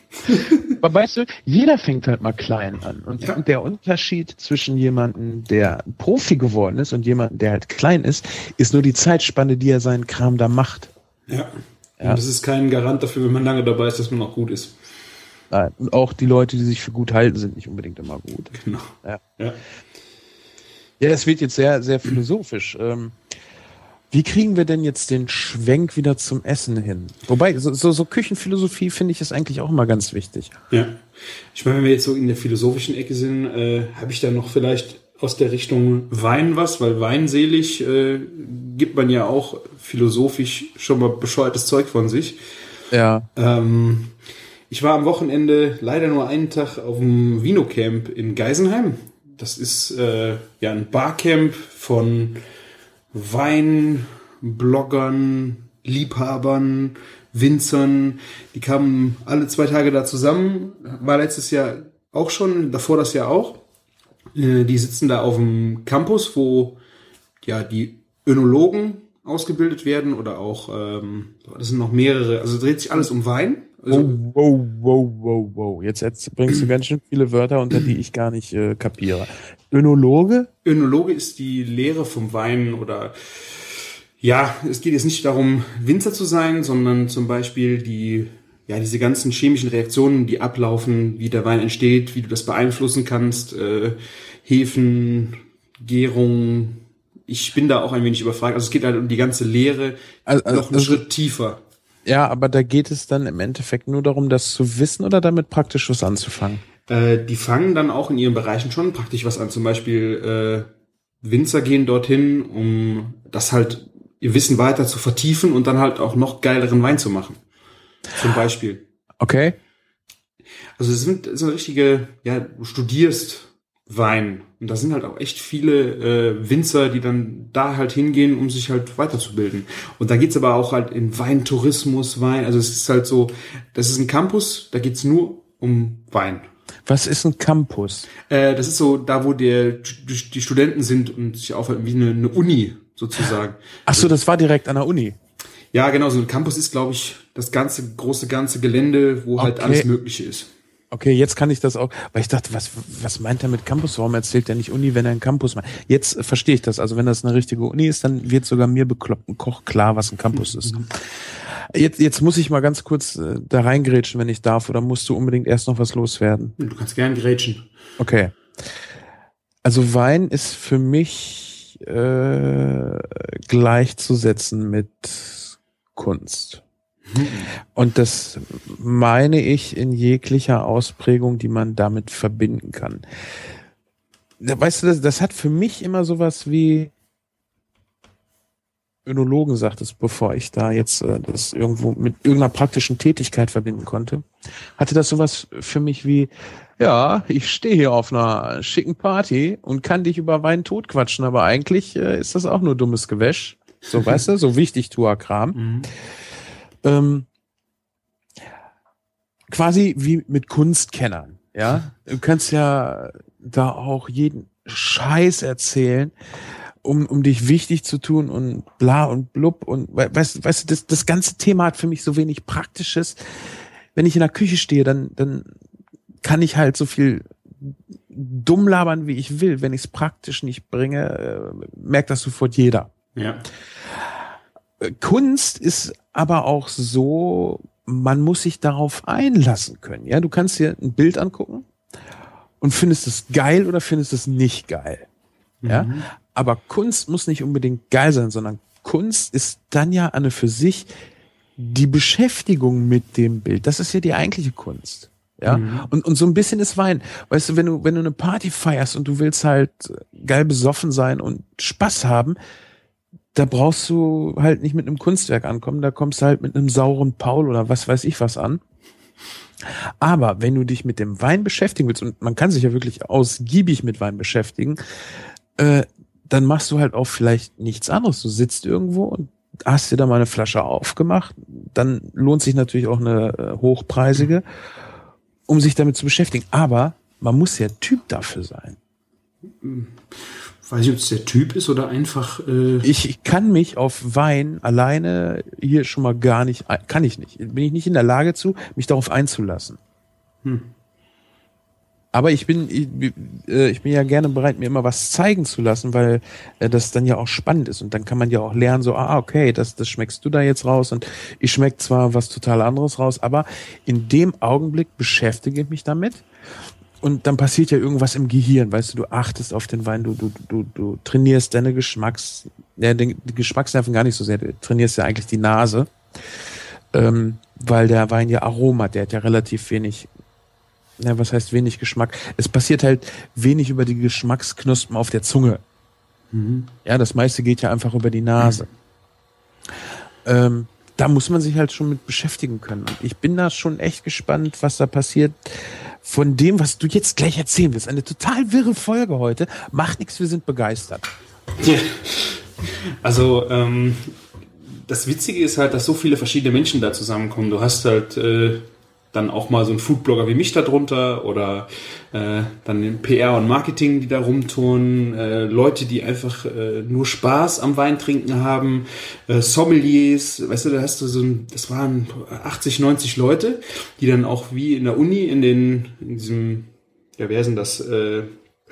Aber weißt du, jeder fängt halt mal klein an. Und ja. der Unterschied zwischen jemandem, der Profi geworden ist und jemandem, der halt klein ist, ist nur die Zeitspanne, die er seinen Kram da macht. Ja. ja. Und das ist kein Garant dafür, wenn man lange dabei ist, dass man auch gut ist. Nein. Und auch die Leute, die sich für gut halten, sind nicht unbedingt immer gut. Genau. Ja. ja. Ja, es wird jetzt sehr, sehr philosophisch. Ähm, wie kriegen wir denn jetzt den Schwenk wieder zum Essen hin? Wobei, so, so, so Küchenphilosophie finde ich ist eigentlich auch immer ganz wichtig. Ja. Ich meine, wenn wir jetzt so in der philosophischen Ecke sind, äh, habe ich da noch vielleicht aus der Richtung Wein was, weil weinselig äh, gibt man ja auch philosophisch schon mal bescheuertes Zeug von sich. Ja. Ähm, ich war am Wochenende leider nur einen Tag auf dem Vino-Camp in Geisenheim. Das ist äh, ja ein Barcamp von Weinbloggern, Liebhabern, Winzern. Die kamen alle zwei Tage da zusammen. War letztes Jahr auch schon, davor das Jahr auch. Äh, die sitzen da auf dem Campus, wo ja die Önologen ausgebildet werden oder auch, ähm, das sind noch mehrere, also dreht sich alles um Wein. Also, wow, wow, wow, wow. Jetzt, jetzt bringst du ganz schön viele Wörter unter, die ich gar nicht äh, kapiere. Önologe? Önologe ist die Lehre vom Wein oder ja, es geht jetzt nicht darum, Winzer zu sein, sondern zum Beispiel die, ja, diese ganzen chemischen Reaktionen, die ablaufen, wie der Wein entsteht, wie du das beeinflussen kannst, äh, Hefen, Gärung. Ich bin da auch ein wenig überfragt. Also es geht halt um die ganze Lehre also, also, noch einen also, Schritt tiefer. Ja, aber da geht es dann im Endeffekt nur darum, das zu wissen oder damit praktisch was anzufangen? Äh, die fangen dann auch in ihren Bereichen schon praktisch was an. Zum Beispiel äh, Winzer gehen dorthin, um das halt ihr Wissen weiter zu vertiefen und dann halt auch noch geileren Wein zu machen. Zum Beispiel. Okay. Also es sind, sind richtige, ja, du studierst Wein. Und da sind halt auch echt viele äh, Winzer, die dann da halt hingehen, um sich halt weiterzubilden. Und da geht's aber auch halt in Weintourismus, Wein. Also es ist halt so, das ist ein Campus, da geht's nur um Wein. Was ist ein Campus? Äh, das ist so da, wo der, die Studenten sind und sich aufhalten, wie eine, eine Uni sozusagen. Ach so, das war direkt an der Uni. Ja, genau. So ein Campus ist, glaube ich, das ganze große ganze Gelände, wo halt okay. halt alles Mögliche ist. Okay, jetzt kann ich das auch, weil ich dachte, was, was meint er mit Campus? Warum erzählt er nicht Uni, wenn er einen Campus meint? Jetzt verstehe ich das. Also wenn das eine richtige Uni ist, dann wird sogar mir bekloppten Koch klar, was ein Campus ist. Jetzt, jetzt muss ich mal ganz kurz äh, da reingrätschen, wenn ich darf, oder musst du unbedingt erst noch was loswerden? Du kannst gern grätschen. Okay. Also Wein ist für mich äh, gleichzusetzen mit Kunst. Und das meine ich in jeglicher Ausprägung, die man damit verbinden kann. Weißt du, das, das hat für mich immer sowas wie Önologen sagt es, bevor ich da jetzt äh, das irgendwo mit irgendeiner praktischen Tätigkeit verbinden konnte, hatte das sowas für mich wie, ja, ich stehe hier auf einer schicken Party und kann dich über Wein totquatschen, aber eigentlich äh, ist das auch nur dummes Gewäsch. So, weißt du, so wichtig Tuer-Kram. Mhm ähm, quasi wie mit Kunstkennern. Ja, du kannst ja da auch jeden Scheiß erzählen, um, um dich wichtig zu tun und bla und blub und weißt, weißt du, das, das ganze Thema hat für mich so wenig Praktisches. Wenn ich in der Küche stehe, dann, dann kann ich halt so viel dumm labern, wie ich will. Wenn ich es praktisch nicht bringe, äh, merkt das sofort jeder. Ja. Kunst ist aber auch so, man muss sich darauf einlassen können. Ja, du kannst dir ein Bild angucken und findest es geil oder findest es nicht geil. Ja, mhm. aber Kunst muss nicht unbedingt geil sein, sondern Kunst ist dann ja eine für sich die Beschäftigung mit dem Bild. Das ist ja die eigentliche Kunst. Ja, mhm. und, und so ein bisschen ist Wein. Weißt du, wenn du, wenn du eine Party feierst und du willst halt geil besoffen sein und Spaß haben, da brauchst du halt nicht mit einem Kunstwerk ankommen, da kommst du halt mit einem sauren Paul oder was weiß ich was an. Aber wenn du dich mit dem Wein beschäftigen willst, und man kann sich ja wirklich ausgiebig mit Wein beschäftigen, äh, dann machst du halt auch vielleicht nichts anderes. Du sitzt irgendwo und hast dir da mal eine Flasche aufgemacht, dann lohnt sich natürlich auch eine äh, hochpreisige, um sich damit zu beschäftigen. Aber man muss ja Typ dafür sein. Weiß nicht, ob es der Typ ist oder einfach. Äh Ich, kann mich auf Wein alleine hier schon mal gar nicht, kann ich nicht. Bin ich nicht in der Lage zu, mich darauf einzulassen. Hm. Aber ich bin, ich, äh, ich bin ja gerne bereit, mir immer was zeigen zu lassen, weil äh, das dann ja auch spannend ist. Und dann kann man ja auch lernen, so, ah, okay, das, das schmeckst du da jetzt raus und ich schmeck zwar was total anderes raus, aber in dem Augenblick beschäftige ich mich damit. Und dann passiert ja irgendwas im Gehirn, weißt du, du achtest auf den Wein, du, du, du, du trainierst deine Geschmacks, ja, den, die Geschmacksnerven gar nicht so sehr, du trainierst ja eigentlich die Nase, ähm, weil der Wein ja Aroma hat, der hat ja relativ wenig, ja, was heißt wenig Geschmack? Es passiert halt wenig über die Geschmacksknospen auf der Zunge. Ja, das meiste geht ja einfach über die Nase. Ähm, da muss man sich halt schon mit beschäftigen können. Und ich bin da schon echt gespannt, was da passiert. Von dem, was du jetzt gleich erzählen willst. Eine total wirre Folge heute. Macht nichts, wir sind begeistert. Ja. Also, ähm, das Witzige ist halt, dass so viele verschiedene Menschen da zusammenkommen. Du hast halt äh, dann auch mal so einen Foodblogger wie mich da drunter oder äh, dann PR und Marketing, die da rumtun, äh, Leute, die einfach äh, nur Spaß am Wein trinken haben, äh, Sommeliers, weißt du, da hast du so ein, das waren 80, 90 Leute, die dann auch wie in der Uni in den, in diesem, ja, wer ist denn das, äh,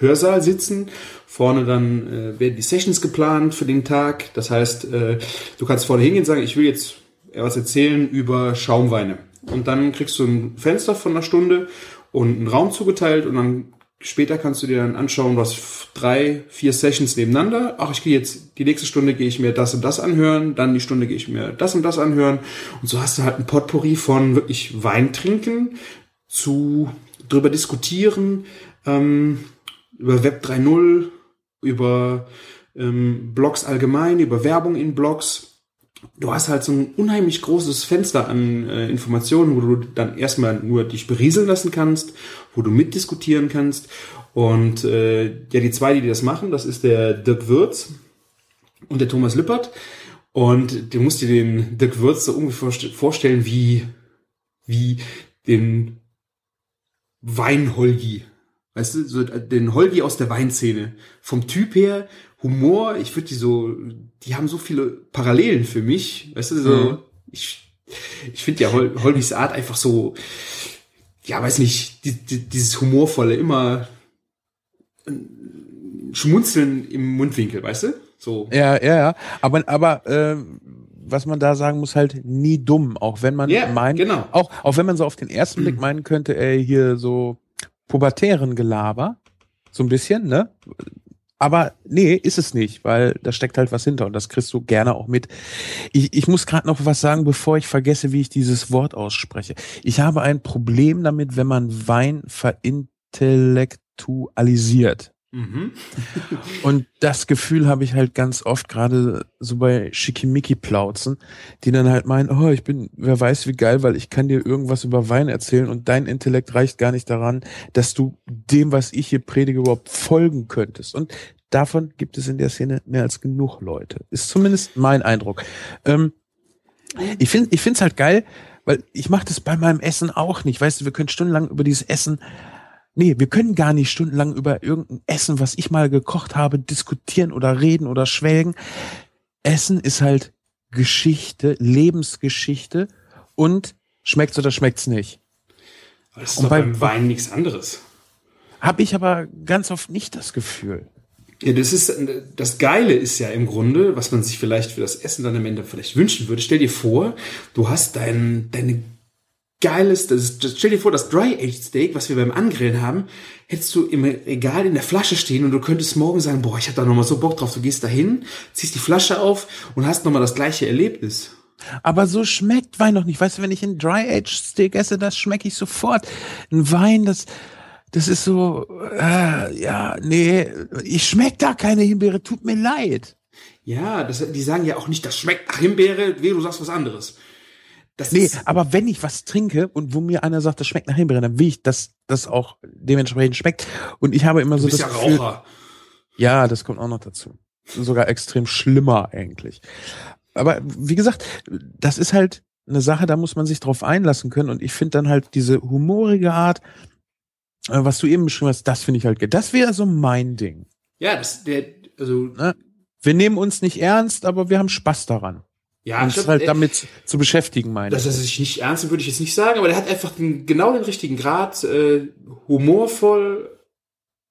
Hörsaal sitzen. Vorne dann äh, werden die Sessions geplant für den Tag. Das heißt, äh, du kannst vorne hingehen und sagen, ich will jetzt was erzählen über Schaumweine. Und dann kriegst du ein Fenster von einer Stunde und einen Raum zugeteilt und dann später kannst du dir dann anschauen, f- drei, vier Sessions nebeneinander. Ach, ich gehe jetzt, die nächste Stunde gehe ich mir das und das anhören, dann die Stunde gehe ich mir das und das anhören. Und so hast du halt ein Potpourri von wirklich Wein trinken zu drüber diskutieren, ähm, über Web 3.0, über ähm, Blogs allgemein, über Werbung in Blogs. Du hast halt so ein unheimlich großes Fenster an äh, Informationen, wo du dann erstmal nur dich berieseln lassen kannst, wo du mitdiskutieren kannst. Und äh, ja, die zwei, die das machen, das ist der Dirk Würz und der Thomas Lippert. Und du musst dir den Dirk Würz so ungefähr vorst- vorstellen wie, wie den Weinholgi. Weißt du, so den Holgi aus der Weinszene. Vom Typ her, Humor, ich würde die so, die haben so viele Parallelen für mich. Weißt du, so, Mhm. ich, ich finde ja Hol Holgis Art einfach so, ja, weiß nicht, die, die, dieses Humorvolle, immer ein Schmunzeln im Mundwinkel, weißt du? So. Ja, ja, ja. Aber, aber ähm, was man da sagen muss, halt nie dumm, auch wenn man Ja, meint, genau. auch, auch wenn man so auf den ersten Blick meinen könnte, ey, hier so pubertären Gelaber, so ein bisschen, ne? Aber nee, ist es nicht, weil da steckt halt was hinter und das kriegst du gerne auch mit. Ich, ich muss gerade noch was sagen, bevor ich vergesse, wie ich dieses Wort ausspreche. Ich habe ein Problem damit, wenn man Wein verintellektualisiert. Mhm. Und das Gefühl habe ich halt ganz oft, gerade so bei Schickimicki-Plauzen, die dann halt meinen, oh, ich bin, wer weiß wie geil, weil ich kann dir irgendwas über Wein erzählen und dein Intellekt reicht gar nicht daran, dass du dem, was ich hier predige, überhaupt folgen könntest. Und davon gibt es in der Szene mehr als genug Leute. Ist zumindest mein Eindruck. Ähm, ich finde ich finde es halt geil, weil ich mache das bei meinem Essen auch nicht. Weißt du, wir können stundenlang über dieses Essen Nee, wir können gar nicht stundenlang über irgendein Essen, was ich mal gekocht habe, diskutieren oder reden oder schwelgen. Essen ist halt Geschichte, Lebensgeschichte und schmeckt's oder schmeckt's nicht. Das ist Und doch bei- beim Wein nichts anderes. Habe ich aber ganz oft nicht das Gefühl. Ja, das ist das Geile ist ja im Grunde, was man sich vielleicht für das Essen dann am Ende vielleicht wünschen würde. Stell dir vor, du hast dein deine geiles, das ist, stell dir vor, das Dry Aged Steak, was wir beim Angrillen haben, hättest du im Regal in der Flasche stehen und du könntest morgen sagen, boah, ich hab da noch mal so Bock drauf. Du gehst dahin, ziehst die Flasche auf und hast noch mal das gleiche Erlebnis. Aber so schmeckt Wein noch nicht. Weißt du, wenn ich ein Dry-Aged Steak esse, das schmecke ich sofort. Ein Wein, das, das ist so, äh, ja, nee, ich schmeck da keine Himbeere, tut mir leid. Ja, das, die sagen ja auch nicht, das schmeckt nach Himbeere, weh, du sagst was anderes. Das Nee, aber wenn ich was trinke und wo mir einer sagt, das schmeckt nach Himbeere, dann will ich, dass das auch dementsprechend schmeckt. Und ich habe immer du so bist das ja Gefühl, Raucher. ja, das kommt auch noch dazu. Sogar extrem schlimmer eigentlich. aber wie gesagt, das ist halt eine Sache, da muss man sich drauf einlassen können. Und ich finde dann halt diese humorige Art, äh, was du eben beschrieben hast, das finde ich halt, das wäre so mein Ding. Ja, das, der, also, Ne? Wir nehmen uns nicht ernst, aber wir haben Spaß daran. Ja, uns stimmt, halt äh, damit zu beschäftigen, meine dass ich. er sich nicht ernst nimmt, würde ich jetzt nicht sagen, aber der hat einfach den, genau den richtigen Grad, äh, humorvoll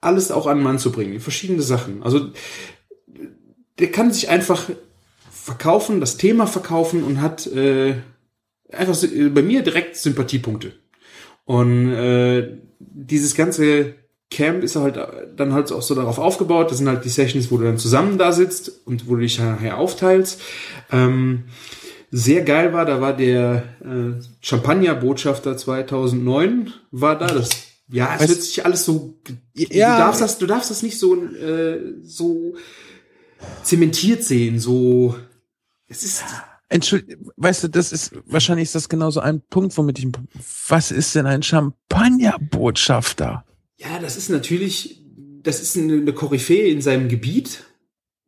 alles auch an den Mann zu bringen, verschiedene Sachen. Also der kann sich einfach verkaufen, das Thema verkaufen und hat äh, einfach äh, bei mir direkt Sympathiepunkte. Und äh, dieses ganze Camp ist halt dann halt auch so darauf aufgebaut. Das sind halt die Sessions, wo du dann zusammen da sitzt und wo du dich nachher aufteilst. Ähm, sehr geil war, da war der äh, Champagner-Botschafter 2009 war da. Das ja, es Weißt- hört sich alles so. Ja. Du darfst das, du darfst das nicht so äh, so zementiert sehen. So, es ist Entschuldigung, weißt du, das ist, wahrscheinlich ist das genauso ein Punkt, womit ich, was ist denn ein Champagnerbotschafter? Ja, das ist natürlich, das ist eine, eine Koryphäe in seinem Gebiet.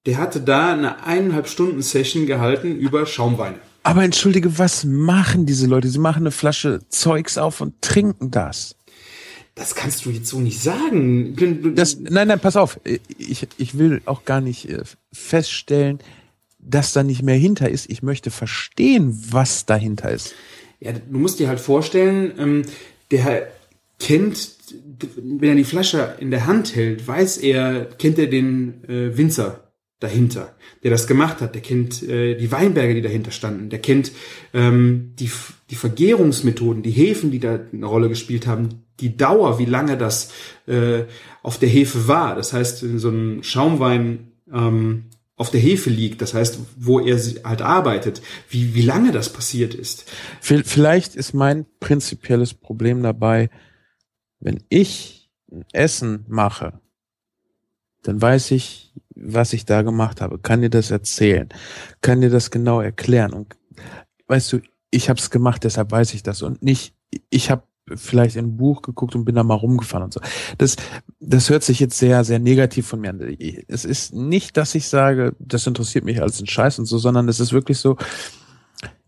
Der hatte da eine eineinhalb Stunden Session gehalten über Schaumweine. Aber entschuldige, was machen diese Leute? Sie machen eine Flasche Zeugs auf und trinken das. Das kannst du jetzt so nicht sagen. Das, nein, nein, pass auf. Ich, ich will auch gar nicht äh, feststellen, dass da nicht mehr hinter ist. Ich möchte verstehen, was dahinter ist. Ja, du musst dir halt vorstellen, ähm, der kennt, wenn er die Flasche in der Hand hält, weiß er, kennt er den äh, Winzer dahinter, der das gemacht hat. Der kennt äh, die Weinberge, die dahinter standen. Der kennt ähm, die, die Vergärungsmethoden, die Hefen, die da eine Rolle gespielt haben, die Dauer, wie lange das äh, auf der Hefe war. Das heißt, wenn so ein Schaumwein ähm, auf der Hefe liegt, das heißt, wo er halt arbeitet, wie, wie lange das passiert ist. Vi- Vielleicht ist mein prinzipielles Problem dabei, wenn ich Essen mache, dann weiß ich, was ich da gemacht habe, kann dir das erzählen, kann dir das genau erklären. Und weißt du, ich habe es gemacht, deshalb weiß ich das und nicht, ich habe vielleicht in ein Buch geguckt und bin da mal rumgefahren und so. Das, das hört sich jetzt sehr, sehr negativ von mir an. Es ist nicht, dass ich sage, das interessiert mich als ein Scheiß und so, sondern es ist wirklich so,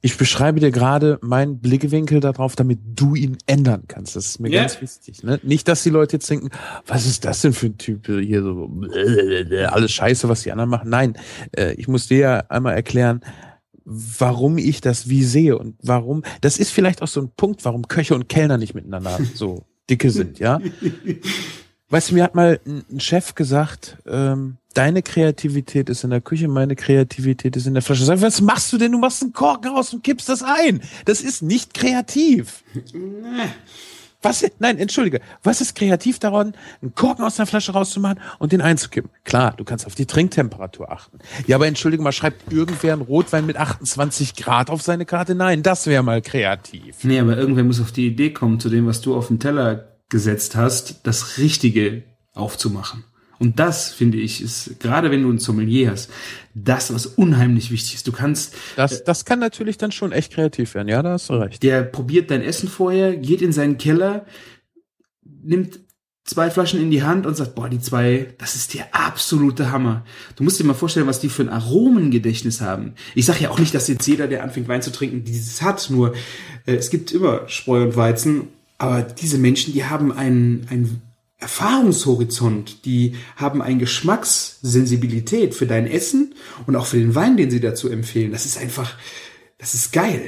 ich beschreibe dir gerade meinen Blickwinkel darauf, damit du ihn ändern kannst. Das ist mir Ja. ganz wichtig. Ne? Nicht, dass die Leute jetzt denken, was ist das denn für ein Typ hier so alles Scheiße, was die anderen machen. Nein, äh, ich muss dir ja einmal erklären, warum ich das wie sehe und warum. Das ist vielleicht auch so ein Punkt, warum Köche und Kellner nicht miteinander so dicke sind, ja. Weißt du, mir hat mal ein ein Chef gesagt, ähm, deine Kreativität ist in der Küche, meine Kreativität ist in der Flasche. Was machst du denn? Du machst einen Korken raus und kippst das ein. Das ist nicht kreativ. Was, nein, entschuldige. Was ist kreativ daran, einen Korken aus der Flasche rauszumachen und den einzukippen? Klar, du kannst auf die Trinktemperatur achten. Ja, aber entschuldige mal, schreibt irgendwer einen Rotwein mit 28 Grad auf seine Karte? Nein, das wäre mal kreativ. Nee, aber irgendwer muss auf die Idee kommen, zu dem, was du auf den Teller gesetzt hast, das Richtige aufzumachen. Und das, finde ich, ist, gerade wenn du ein Sommelier hast, das, was unheimlich wichtig ist. Du kannst, Das, das kann natürlich dann schon echt kreativ werden. Ja, da hast du recht. der probiert dein Essen vorher, geht in seinen Keller, nimmt zwei Flaschen in die Hand und sagt, boah, die zwei, das ist der absolute Hammer. Du musst dir mal vorstellen, was die für ein Aromengedächtnis haben. Ich sage ja auch nicht, dass jetzt jeder, der anfängt Wein zu trinken, dieses hat, nur äh, es gibt immer Spreu und Weizen, aber diese Menschen, die haben einen, einen Erfahrungshorizont, die haben eine Geschmackssensibilität für dein Essen und auch für den Wein, den sie dazu empfehlen. Das ist einfach, das ist geil.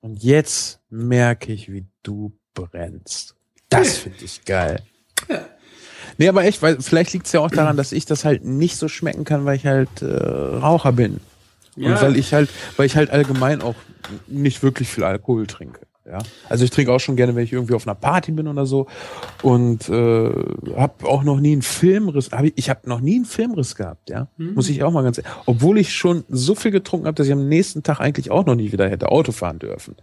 Und jetzt merke ich, wie du brennst. Das finde ich geil. Ja. Nee, aber echt, weil vielleicht liegt es ja auch daran, dass ich das halt nicht so schmecken kann, weil ich halt äh, Raucher bin. Und Ja. weil ich halt, weil ich halt allgemein auch nicht wirklich viel Alkohol trinke. Ja, also ich trinke auch schon gerne, wenn ich irgendwie auf einer Party bin oder so und äh, habe auch noch nie einen Filmriss. Hab ich ich habe noch nie einen Filmriss gehabt, ja, muss ich auch mal ganz, obwohl ich schon so viel getrunken habe, dass ich am nächsten Tag eigentlich auch noch nie wieder hätte Auto fahren dürfen.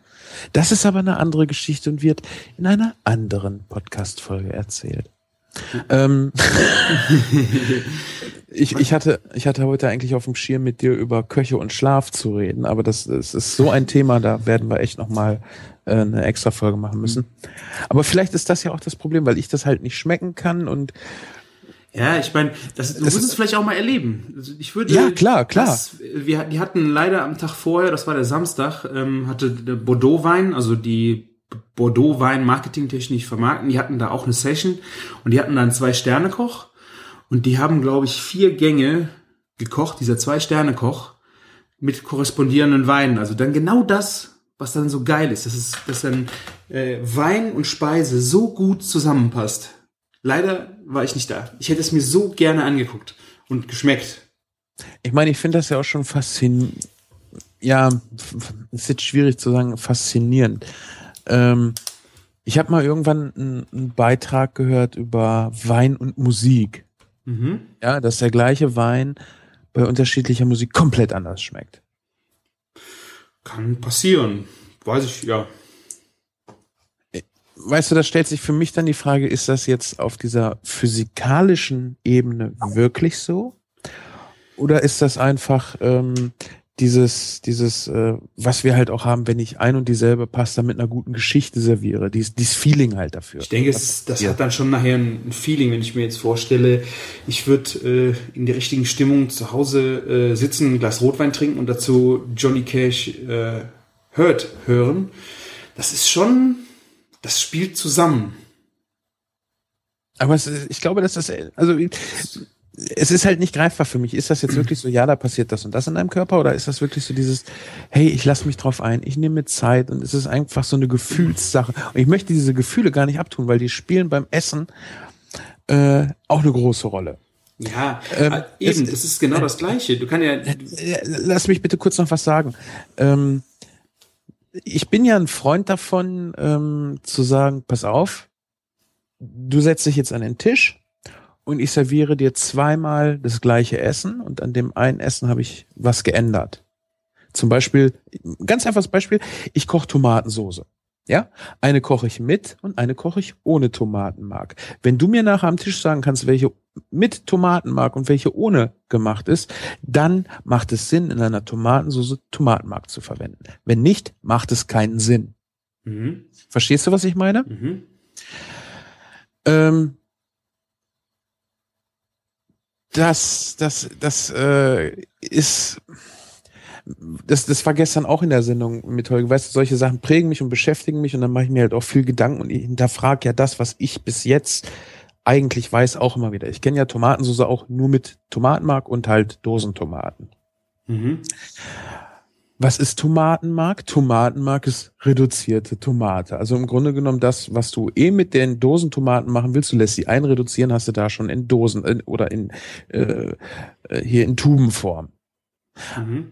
Das ist aber eine andere Geschichte und wird in einer anderen Podcast-Folge erzählt. Ähm, ich, ich, hatte, ich hatte heute eigentlich auf dem Schirm mit dir über Köche und Schlaf zu reden, aber das, das ist so ein Thema, da werden wir echt nochmal äh, eine extra Folge machen müssen. Aber vielleicht ist das ja auch das Problem, weil ich das halt nicht schmecken kann und Ja, ich meine, das, du Das musst es vielleicht auch mal erleben. Also ich würde, Ja, klar, klar. Das, wir, die hatten leider am Tag vorher, das war der Samstag, ähm, hatte der Bordeaux Wein, also die Bordeaux Wein marketingtechnisch vermarkten, die hatten da auch eine Session und die hatten da einen Zwei-Sterne-Koch und die haben, glaube ich, vier Gänge gekocht, dieser Zwei-Sterne-Koch mit korrespondierenden Weinen. Also dann genau das, was dann so geil ist, dass es, dass dann äh, Wein und Speise so gut zusammenpasst. Leider war ich nicht da. Ich hätte es mir so gerne angeguckt und geschmeckt. Ich meine, ich finde das ja auch schon faszinierend. Ja, f- ist jetzt schwierig zu sagen, faszinierend. Ähm, ich habe mal irgendwann einen, einen Beitrag gehört über Wein und Musik. Mhm. Ja, dass der gleiche Wein bei unterschiedlicher Musik komplett anders schmeckt. Kann passieren. Weiß ich, ja. Weißt du, da stellt sich für mich dann die Frage, ist das jetzt auf dieser physikalischen Ebene wirklich so? Oder ist das einfach ähm, dieses, dieses, äh, was wir halt auch haben, wenn ich ein und dieselbe Pasta mit einer guten Geschichte serviere, dies, dieses Feeling halt dafür. Ich denke, es, das hat dann schon nachher ein Feeling, wenn ich mir jetzt vorstelle, ich würde äh, in der richtigen Stimmung zu Hause äh, sitzen, ein Glas Rotwein trinken und dazu Johnny Cash äh, Hurt hören. Das ist schon, das spielt zusammen. Aber es, ich glaube, dass das, also es ist halt nicht greifbar für mich. Ist das jetzt wirklich so, ja, da passiert das und das in deinem Körper? Oder ist das wirklich so dieses, hey, ich lasse mich drauf ein, ich nehme mir Zeit und es ist einfach so eine Gefühlssache. Und ich möchte diese Gefühle gar nicht abtun, weil die spielen beim Essen äh, auch eine große Rolle. Ja, Ähm, äh, eben, es- das ist genau das Gleiche. Du kannst ja, Äh, Lass mich bitte kurz noch was sagen. Ähm, ich bin ja ein Freund davon, ähm, zu sagen, pass auf, du setzt dich jetzt an den Tisch und ich serviere dir zweimal das gleiche Essen und an dem einen Essen habe ich was geändert. Zum Beispiel, ganz einfaches Beispiel, ich koche Tomatensoße. Ja, eine koche ich mit und eine koche ich ohne Tomatenmark. Wenn du mir nachher am Tisch sagen kannst, welche mit Tomatenmark und welche ohne gemacht ist, dann macht es Sinn, in einer Tomatensauce Tomatenmark zu verwenden. Wenn nicht, macht es keinen Sinn. mhm, Verstehst du, was ich meine? mhm. Ähm, das, das, das äh, ist, das, das war gestern auch in der Sendung mit Holger. Weißt du, solche Sachen prägen mich und beschäftigen mich und dann mache ich mir halt auch viel Gedanken und ich hinterfrage ja das, was ich bis jetzt eigentlich weiß, auch immer wieder. Ich kenne ja Tomatensauce auch nur mit Tomatenmark und halt Dosentomaten. Mhm. Was ist Tomatenmark? Tomatenmark ist reduzierte Tomate. Also im Grunde genommen das, was du eh mit den Dosentomaten machen willst, du lässt sie einreduzieren, hast du da schon in Dosen äh, oder in äh, äh, hier in Tubenform. Mhm.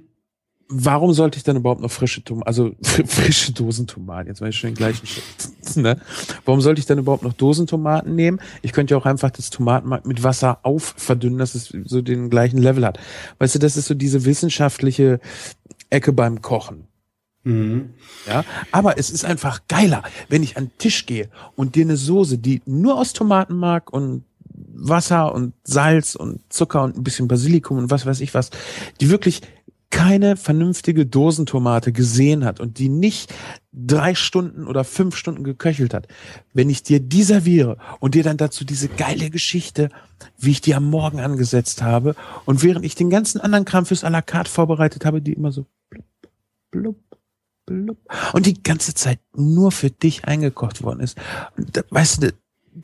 Warum sollte ich dann überhaupt noch frische Tomaten, also frische Dosentomaten, jetzt war ich schon den gleichen Schritt, ne? Warum sollte ich dann überhaupt noch Dosentomaten nehmen? Ich könnte ja auch einfach das Tomatenmark mit Wasser aufverdünnen, dass es so den gleichen Level hat. Weißt du, das ist so diese wissenschaftliche Ecke beim Kochen. Mhm. Ja, aber es ist einfach geiler, wenn ich an den Tisch gehe und dir eine Soße, die nur aus Tomatenmark und Wasser und Salz und Zucker und ein bisschen Basilikum und was weiß ich was, die wirklich keine vernünftige Dosentomate gesehen hat und die nicht drei Stunden oder fünf Stunden geköchelt hat, wenn ich dir die serviere und dir dann dazu diese geile Geschichte, wie ich die am Morgen angesetzt habe und während ich den ganzen anderen Kram fürs à la carte vorbereitet habe, die immer so blub, blub, und die ganze Zeit nur für dich eingekocht worden ist. Und, weißt du,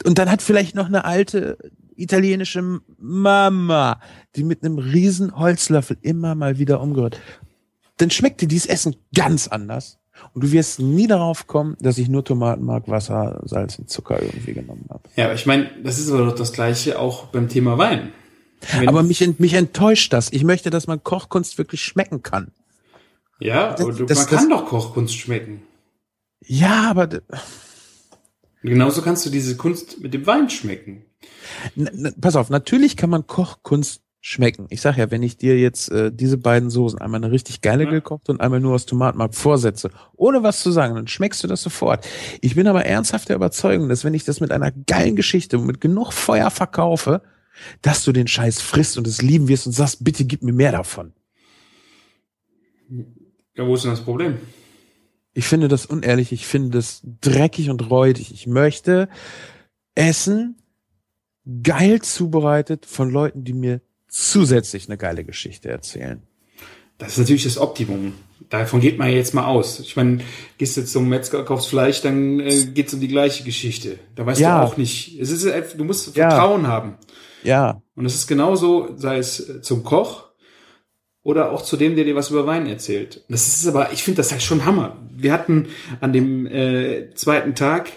und dann hat vielleicht noch eine alte italienische Mama, die mit einem riesen Holzlöffel immer mal wieder umgerührt. Dann schmeckt dir dieses Essen ganz anders. Und du wirst nie darauf kommen, dass ich nur Tomatenmark, Wasser, Salz und Zucker irgendwie genommen habe. Ja, aber ich meine, das ist aber doch das Gleiche auch beim Thema Wein. Wenn- Aber mich, mich enttäuscht das. Ich möchte, dass man Kochkunst wirklich schmecken kann. Ja, aber du, das- man das- kann doch Kochkunst schmecken. Ja, aber genauso kannst du diese Kunst mit dem Wein schmecken. N n- pass auf, natürlich kann man Kochkunst schmecken. Ich sag ja, wenn ich dir jetzt äh, diese beiden Soßen, einmal eine richtig geile Ja. gekocht und einmal nur aus Tomatenmark vorsetze, ohne was zu sagen, dann schmeckst du das sofort. Ich bin aber ernsthaft der Überzeugung, dass wenn ich das mit einer geilen Geschichte und mit genug Feuer verkaufe, dass du den Scheiß frisst und es lieben wirst und sagst, bitte gib mir mehr davon. Ja, wo ist denn das Problem? Ich finde das unehrlich, ich finde das dreckig und räudig. Ich möchte Essen geil zubereitet von Leuten, die mir zusätzlich eine geile Geschichte erzählen. Das ist natürlich das Optimum. Davon geht man jetzt mal aus. Ich meine, gehst du zum Metzger, kaufst Fleisch, dann äh, geht's um die gleiche Geschichte. Da weißt Ja. du auch nicht. Es ist einfach, du musst Ja. Vertrauen haben. Ja, Und es ist genauso, sei es äh, zum Koch oder auch zu dem, der dir was über Wein erzählt. Das ist aber, ich finde das halt schon Hammer. Wir hatten an dem äh, zweiten Tag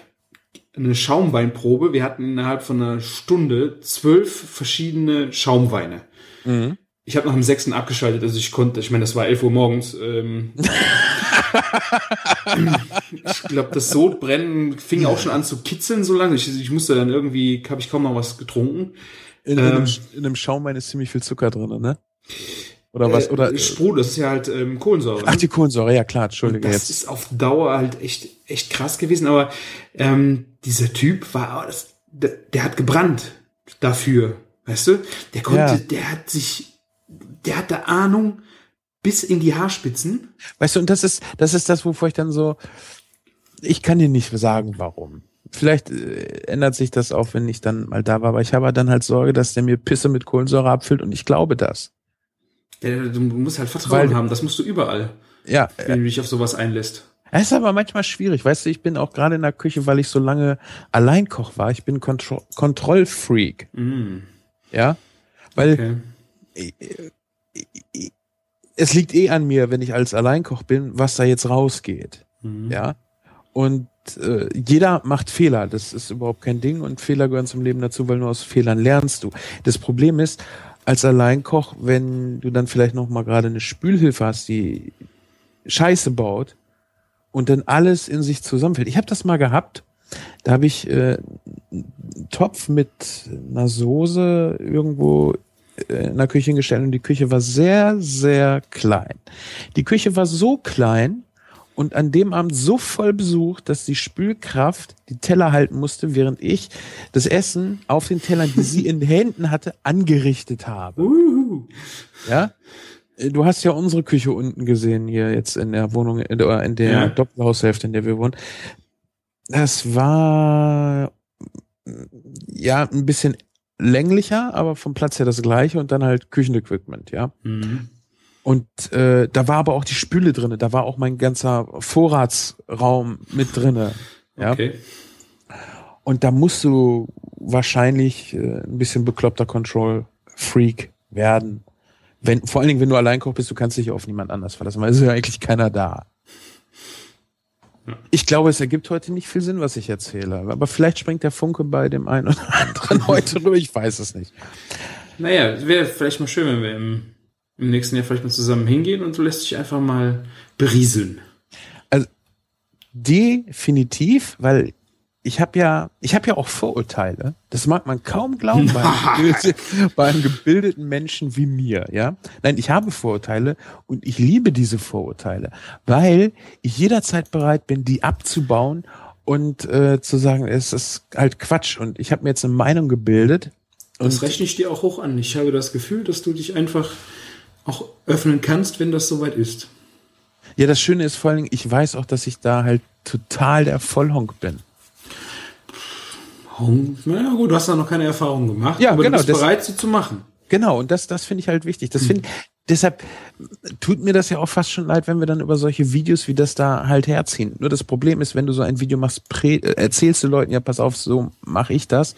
eine Schaumweinprobe. Wir hatten innerhalb von einer Stunde zwölf verschiedene Schaumweine. mhm. Ich habe nach dem sechsten abgeschaltet, also ich konnte, ich meine, das war 11 Uhr morgens. Ähm, ich glaube, das Sodbrennen fing auch schon an zu kitzeln so lange. Ich, ich musste dann irgendwie, habe ich kaum noch was getrunken. in, in, Ähm. einem, in einem Schaumwein ist ziemlich viel Zucker drin, ne? Oder was? Äh, Oder Sprudel, das ist ja halt ähm, Kohlensäure. ach ne? die Kohlensäure, ja klar, Und entschuldige das jetzt. ist auf Dauer halt echt, echt krass gewesen. Aber ähm, dieser Typ war, das, der, der hat gebrannt dafür, weißt du? Der konnte, Ja. der hat sich, der hatte Ahnung bis in die Haarspitzen. Weißt du, und das ist, das ist das, wovor ich dann so, ich kann dir nicht sagen, warum. Vielleicht äh, ändert sich das auch, wenn ich dann mal da war, aber ich habe dann halt Sorge, dass der mir Pisse mit Kohlensäure abfüllt und ich glaube das. Der, du musst halt Vertrauen Weil- haben, das musst du überall, Ja, äh, wenn du dich auf sowas einlässt. es ist aber manchmal schwierig, weißt du, ich bin auch gerade in der Küche, weil ich so lange Alleinkoch war, ich bin Kontro Kontrollfreak, Mm, ja, weil okay. es liegt eh an mir, wenn ich als Alleinkoch bin, was da jetzt rausgeht. Mhm. Ja. Und äh, jeder macht Fehler. Das ist überhaupt kein Ding. Und Fehler gehören zum Leben dazu, weil nur aus Fehlern lernst du. Das Problem ist, als Alleinkoch, wenn du dann vielleicht noch mal gerade eine Spülhilfe hast, die Scheiße baut und dann alles in sich zusammenfällt. Ich habe das mal gehabt. Da habe ich äh, einen Topf mit einer Soße irgendwo äh, in der Küche hingestellt und die Küche war sehr, sehr klein. Die Küche war so klein und an dem Abend so voll besucht, dass die Spülkraft die Teller halten musste, während ich das Essen auf den Tellern, die sie in den Händen hatte, angerichtet habe. Uhu. Ja? Äh, Du hast ja unsere Küche unten gesehen hier jetzt in der Wohnung, in der, in der Ja. Doppelhaushälfte, in der wir wohnen. Das war ja ein bisschen länglicher, aber vom Platz her das gleiche und dann halt Küchenequipment, ja. Mhm. Und äh, da war aber auch die Spüle drinne, da war auch mein ganzer Vorratsraum mit drinne. Ja. Okay. Und da musst du wahrscheinlich äh, ein bisschen bekloppter Control Freak werden. Wenn, vor allen Dingen, wenn du allein koch bist, du kannst dich auf niemand anders verlassen, weil es ist ja eigentlich keiner da. Ja. Ich glaube, es ergibt heute nicht viel Sinn, was ich erzähle. Aber vielleicht springt der Funke bei dem einen oder anderen heute rüber. Ich weiß es nicht. Naja, wäre vielleicht mal schön, wenn wir im, im nächsten Jahr vielleicht mal zusammen hingehen und du lässt dich einfach mal berieseln. Definitiv, weil ich habe ja, ich habe ja auch Vorurteile. Das mag man kaum glauben bei einem, gebildeten, bei einem gebildeten Menschen wie mir, ja. Nein, ich habe Vorurteile und ich liebe diese Vorurteile, weil ich jederzeit bereit bin, die abzubauen und äh, zu sagen, es ist halt Quatsch. Und ich habe mir jetzt eine Meinung gebildet. Das Und rechne ich dir auch hoch an. Ich habe das Gefühl, dass du dich einfach auch öffnen kannst, wenn das soweit ist. ja, das Schöne ist vor allen Dingen, ich weiß auch, dass ich da halt total der Vollhonk bin. Hong- Na gut, du hast da noch keine Erfahrung gemacht, Ja, aber genau, du bist das- bereit, sie zu machen. Genau, und das, das finde ich halt wichtig. Das finde deshalb tut mir das ja auch fast schon leid, wenn wir dann über solche Videos wie das da halt herziehen. Nur das Problem ist, wenn du so ein Video machst, äh, erzählst du Leuten, ja, pass auf, so mache ich das.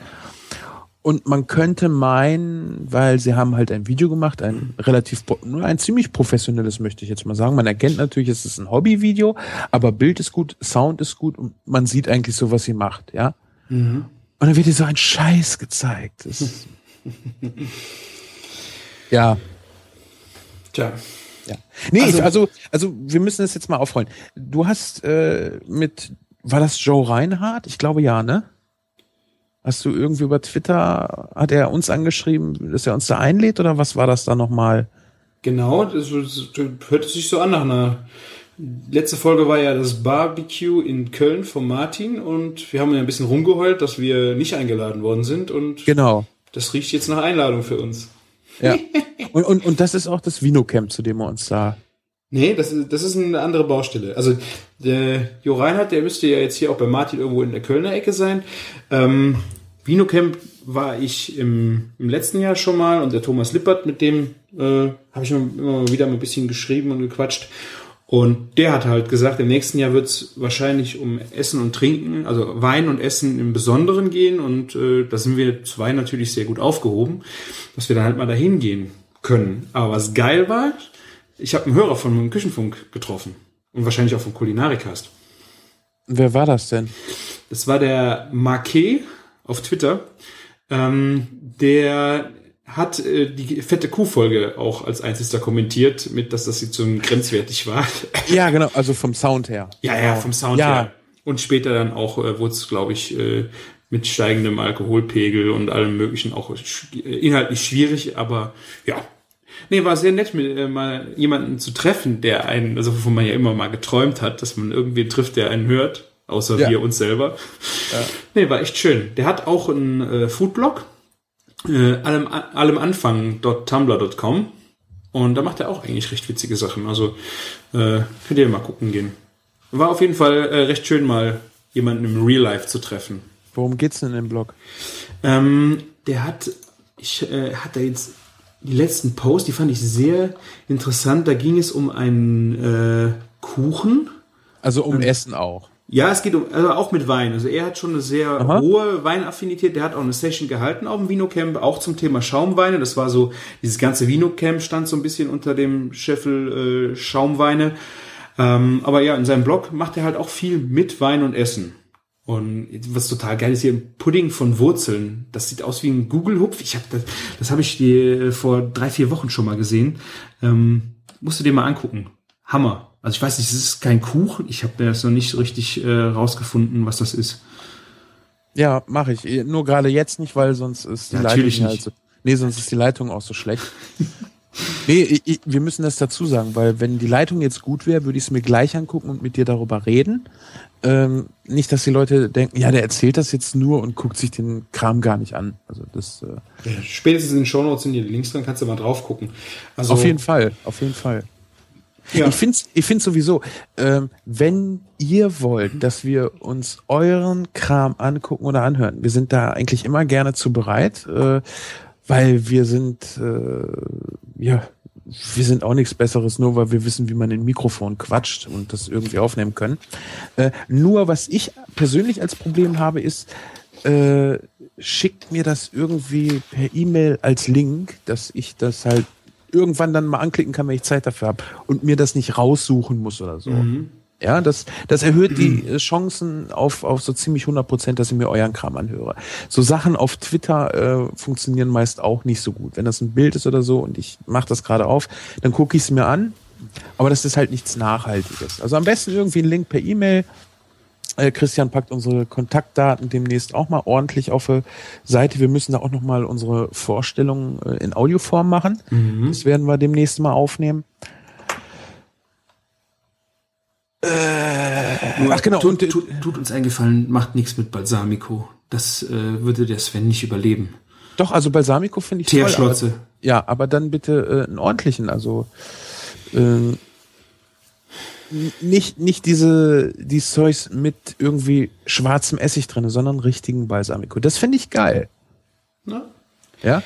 Und man könnte meinen, weil sie haben halt ein Video gemacht, ein relativ, nur ein ziemlich professionelles, möchte ich jetzt mal sagen. Man erkennt natürlich, es ist ein Hobbyvideo, aber Bild ist gut, Sound ist gut und man sieht eigentlich so, was sie macht, ja. Und dann wird dir so ein Scheiß gezeigt. Ja, Tja, ja. Nee, Also- ich, also, also wir müssen das jetzt mal aufrollen. Du hast äh, mit, war das Joe Reinhardt? Ich glaube ja, ne? Hast du irgendwie über Twitter, hat er uns angeschrieben, dass er uns da einlädt oder was war das da nochmal? genau, das, das hört sich so an nach einer. Letzte Folge war ja das Barbecue in Köln von Martin und wir haben ja ein bisschen rumgeheult, dass wir nicht eingeladen worden sind und Genau. das riecht jetzt nach Einladung für uns. Ja. und, und, und das ist auch das Vino-Camp, zu dem wir uns da. Nee, das ist, das ist eine andere Baustelle. Also der Jo Reinhardt, der müsste ja jetzt hier auch bei Martin irgendwo in der Kölner Ecke sein. Ähm, Vinocamp war ich im, im letzten Jahr schon mal und der Thomas Lippert, mit dem äh, habe ich immer wieder ein bisschen geschrieben und gequatscht. Und der hat halt gesagt, im nächsten Jahr wird es wahrscheinlich um Essen und Trinken, also Wein und Essen im Besonderen gehen. Und äh, da sind wir zwei natürlich sehr gut aufgehoben, dass wir dann halt mal dahin gehen können. Aber was geil war, ich habe einen Hörer von einem Küchenfunk getroffen und wahrscheinlich auch vom Kulinarikast. Wer war das denn? Das war der Marquet auf Twitter. Ähm, der hat äh, die fette Kuh-Folge auch als einziger kommentiert, mit dass das jetzt so grenzwertig war. Ja, genau, also vom Sound her. Ja, genau. ja, vom Sound ja. her. Und später dann auch äh, wurde es, glaube ich, äh, mit steigendem Alkoholpegel und allem möglichen auch inhaltlich schwierig, aber ja. Nee, war sehr nett, mit, äh, mal jemanden zu treffen, der einen, also wovon man ja immer mal geträumt hat, dass man irgendwen trifft, der einen hört, außer Ja. wir uns selber. Nee, war echt schön. Der hat auch einen äh, Foodblog, äh, allem, allem Anfang.tumblr.com und da macht er auch eigentlich recht witzige Sachen. Also äh, könnt ihr mal gucken gehen. War auf jeden Fall äh, recht schön, mal jemanden im Real Life zu treffen. Worum geht's denn im Blog? Ähm, der hat, ich äh, hatte jetzt die letzten Posts, die fand ich sehr interessant. Da ging es um einen äh, Kuchen. Also um Essen auch. Ja, es geht um, also auch mit Wein. Also er hat schon eine sehr Aha. hohe Weinaffinität. Der hat auch eine Session gehalten auf dem Vinocamp, auch zum Thema Schaumweine. Das war so, dieses ganze Vinocamp stand so ein bisschen unter dem Scheffel äh, Schaumweine. Ähm, aber ja, in seinem Blog macht er halt auch viel mit Wein und Essen. Und was total geil ist hier, ein Pudding von Wurzeln. Das sieht aus wie ein Google-Hupf. Ich habe das, das habe ich dir vor drei, vier Wochen schon mal gesehen. Ähm, musst du dir mal angucken. Hammer. Also ich weiß nicht, es ist kein Kuchen. Ich habe das noch nicht so richtig äh, rausgefunden, was das ist. Ja, mache ich. Nur gerade jetzt nicht, weil sonst ist die Ja, Leitung nicht. halt so. Nee, sonst ist die Leitung auch so schlecht. nee, ich, ich, wir müssen das dazu sagen, weil wenn die Leitung jetzt gut wäre, würde ich es mir gleich angucken und mit dir darüber reden. Ähm, nicht, dass die Leute denken, ja, der erzählt das jetzt nur und guckt sich den Kram gar nicht an. Also das äh, Spätestens in den Shownotes sind die Links drin, kannst du mal drauf gucken. Also, auf jeden Fall, auf jeden Fall. Ja. Ich finde ich find's sowieso, ähm, wenn ihr wollt, dass wir uns euren Kram angucken oder anhören, wir sind da eigentlich immer gerne zu bereit, äh, weil wir sind, äh, ja, wir sind auch nichts Besseres, nur weil wir wissen, wie man in Mikrofon quatscht und das irgendwie aufnehmen können. Äh, nur was ich persönlich als Problem habe, ist, äh, schickt mir das irgendwie per E-Mail als Link, dass ich das halt irgendwann dann mal anklicken kann, wenn ich Zeit dafür habe und mir das nicht raussuchen muss oder so. Ja, das, das erhöht die äh, Chancen auf, auf so ziemlich 100 Prozent, dass ich mir euren Kram anhöre. So Sachen auf Twitter äh, funktionieren meist auch nicht so gut. Wenn das ein Bild ist oder so und ich mache das gerade auf, dann gucke ich es mir an, aber das ist halt nichts Nachhaltiges. Also am besten irgendwie ein Link per E-Mail. Äh, Christian packt unsere Kontaktdaten demnächst auch mal ordentlich auf die Seite. Wir müssen da auch noch mal unsere Vorstellungen äh, in Audioform machen. Das werden wir demnächst mal aufnehmen. Nur Ach, genau, Tut, und, äh, tut, tut uns eingefallen, macht nichts mit Balsamico. Das äh, würde der Sven nicht überleben. Doch, also Balsamico finde ich toll. aber- Teerschlotze. Ja, aber dann bitte äh, einen ordentlichen, also n- nicht nicht diese die Zeugs mit irgendwie schwarzem Essig drin, sondern richtigen Balsamico. Das finde ich geil. Na? Ja.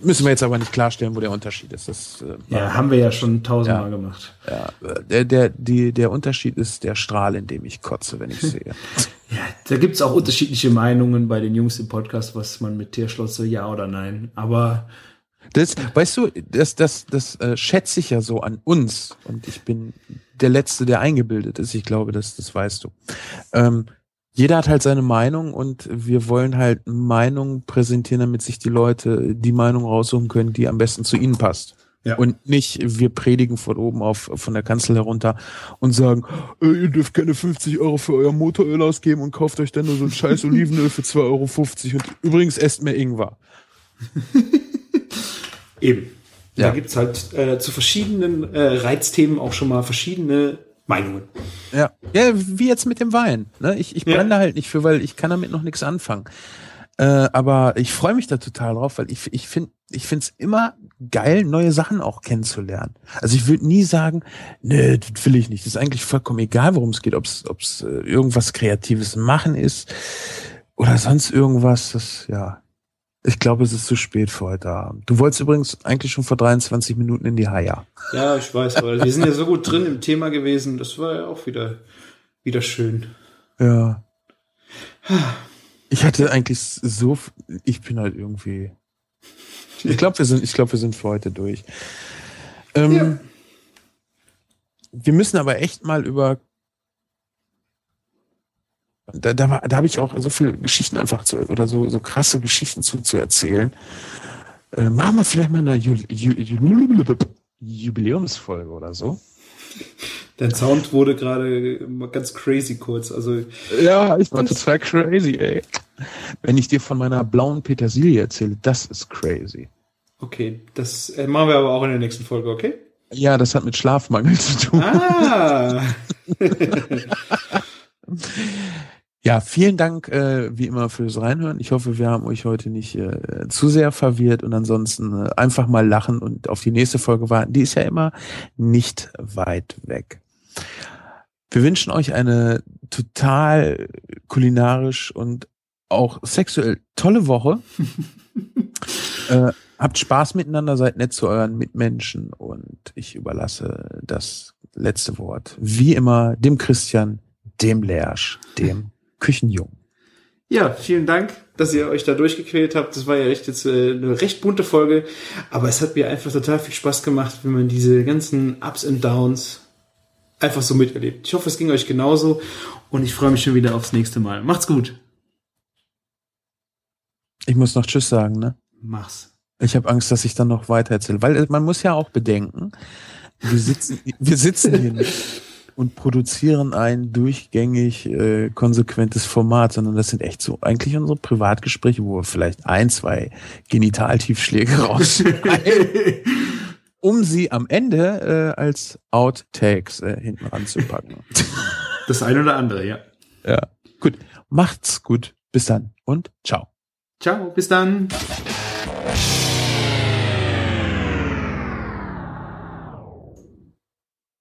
Müssen wir jetzt aber nicht klarstellen, wo der Unterschied ist. Das, äh, Ja, haben wir ja schon tausendmal Ja. gemacht. ja, der, der, die, der Unterschied ist der Strahl, in dem ich kotze, wenn ich sehe. Ja, da gibt's auch unterschiedliche Meinungen bei den Jungs im Podcast, was man mit Teerschlotze ja oder nein. Aber Das, weißt du, das, das, das äh, schätze ich ja so an uns. Und ich bin der Letzte, der eingebildet ist. Ich glaube, das, das weißt du. Ähm, jeder hat halt seine Meinung und wir wollen halt Meinungen präsentieren, damit sich die Leute die Meinung raussuchen können, die am besten zu ihnen passt. Ja. Und nicht, wir predigen von oben auf, von der Kanzel herunter und sagen, äh, ihr dürft keine 50 Euro für euer Motoröl ausgeben und kauft euch dann nur so ein scheiß Olivenöl für 2,50 Euro. Und übrigens esst mehr Ingwer. eben. Ja. Da gibt's halt äh, zu verschiedenen äh, Reizthemen auch schon mal verschiedene Meinungen. Ja, ja, wie jetzt mit dem Wein. Ne? Ich, ich Ja. brenne da halt nicht für, weil ich kann damit noch nichts anfangen. Äh, aber ich freue mich da total drauf, weil ich, ich finde ich finde es immer geil, neue Sachen auch kennenzulernen. Also ich würde nie sagen, nee, das will ich nicht. Das ist eigentlich vollkommen egal, worum es geht, ob es äh, irgendwas Kreatives machen ist oder sonst irgendwas, das, ja. Ich glaube, es ist zu spät für heute Abend. Du wolltest übrigens eigentlich schon vor 23 Minuten in die Haia. Ja, ich weiß, aber wir sind ja so gut drin im Thema gewesen. Das war ja auch wieder, wieder schön. Ja. Ich hatte eigentlich so, ich bin halt irgendwie. Ich glaube, wir sind, ich glaube, wir sind für heute durch. Ähm, Ja. Wir müssen aber echt mal über. Da, da, da habe ich auch so viele Geschichten einfach zu, oder so, so krasse Geschichten zu, zu erzählen. Äh, machen wir vielleicht mal eine Ju Ju Ju Jubiläumsfolge oder so. Dein Sound wurde gerade mal ganz crazy kurz. Also, Ja, ich war total crazy, ey. Wenn ich dir von meiner blauen Petersilie erzähle, das ist crazy. okay, das äh, machen wir aber auch in der nächsten Folge, okay? Ja, das hat mit Schlafmangel zu tun. Ah! Ja, vielen Dank äh, wie immer fürs Reinhören. Ich hoffe, wir haben euch heute nicht äh, zu sehr verwirrt und ansonsten äh, einfach mal lachen und auf die nächste Folge warten. Die ist ja immer nicht weit weg. Wir wünschen euch eine total kulinarisch und auch sexuell tolle Woche. äh, habt Spaß miteinander, seid nett zu euren Mitmenschen und ich überlasse das letzte Wort wie immer dem Christian, dem Lersch, dem Küchenjungen. Ja, vielen Dank, dass ihr euch da durchgequält habt. Das war ja echt jetzt äh, eine recht bunte Folge, aber es hat mir einfach total viel Spaß gemacht, wenn man diese ganzen Ups und Downs einfach so miterlebt. Ich hoffe, es ging euch genauso und ich freue mich schon wieder aufs nächste Mal. Macht's gut. Ich muss noch Tschüss sagen, ne? Mach's. Ich habe Angst, dass ich dann noch weiter erzähle, weil man muss ja auch bedenken, wir sitzen, wir sitzen hier nicht und produzieren ein durchgängig äh, konsequentes Format, sondern das sind echt so eigentlich unsere Privatgespräche, wo wir vielleicht ein, zwei Genitaltiefschläge rausschneiden, um sie am Ende äh, als Outtakes äh, hinten ranzupacken. Das eine oder andere, ja. ja, gut. Macht's gut. Bis dann und ciao. Ciao, bis dann.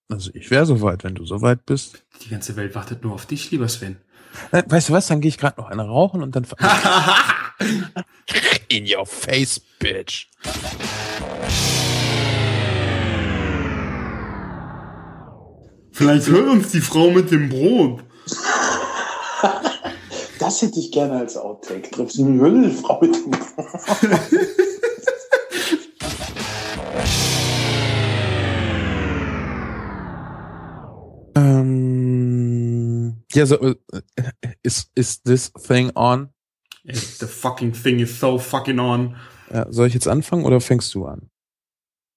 Also ich wäre soweit, wenn du soweit bist. Die ganze Welt wartet nur auf dich, lieber Sven. Weißt du was, dann gehe ich gerade noch eine rauchen und dann... In your face, bitch. Vielleicht hört uns die Frau mit dem Brot. Das hätte ich gerne als Outtake. Triffst du eine Hölle, Frau mit dem Ähm, ja, so, äh, is, is this thing on? The fucking thing is so fucking on. Ja, soll ich jetzt anfangen oder fängst du an?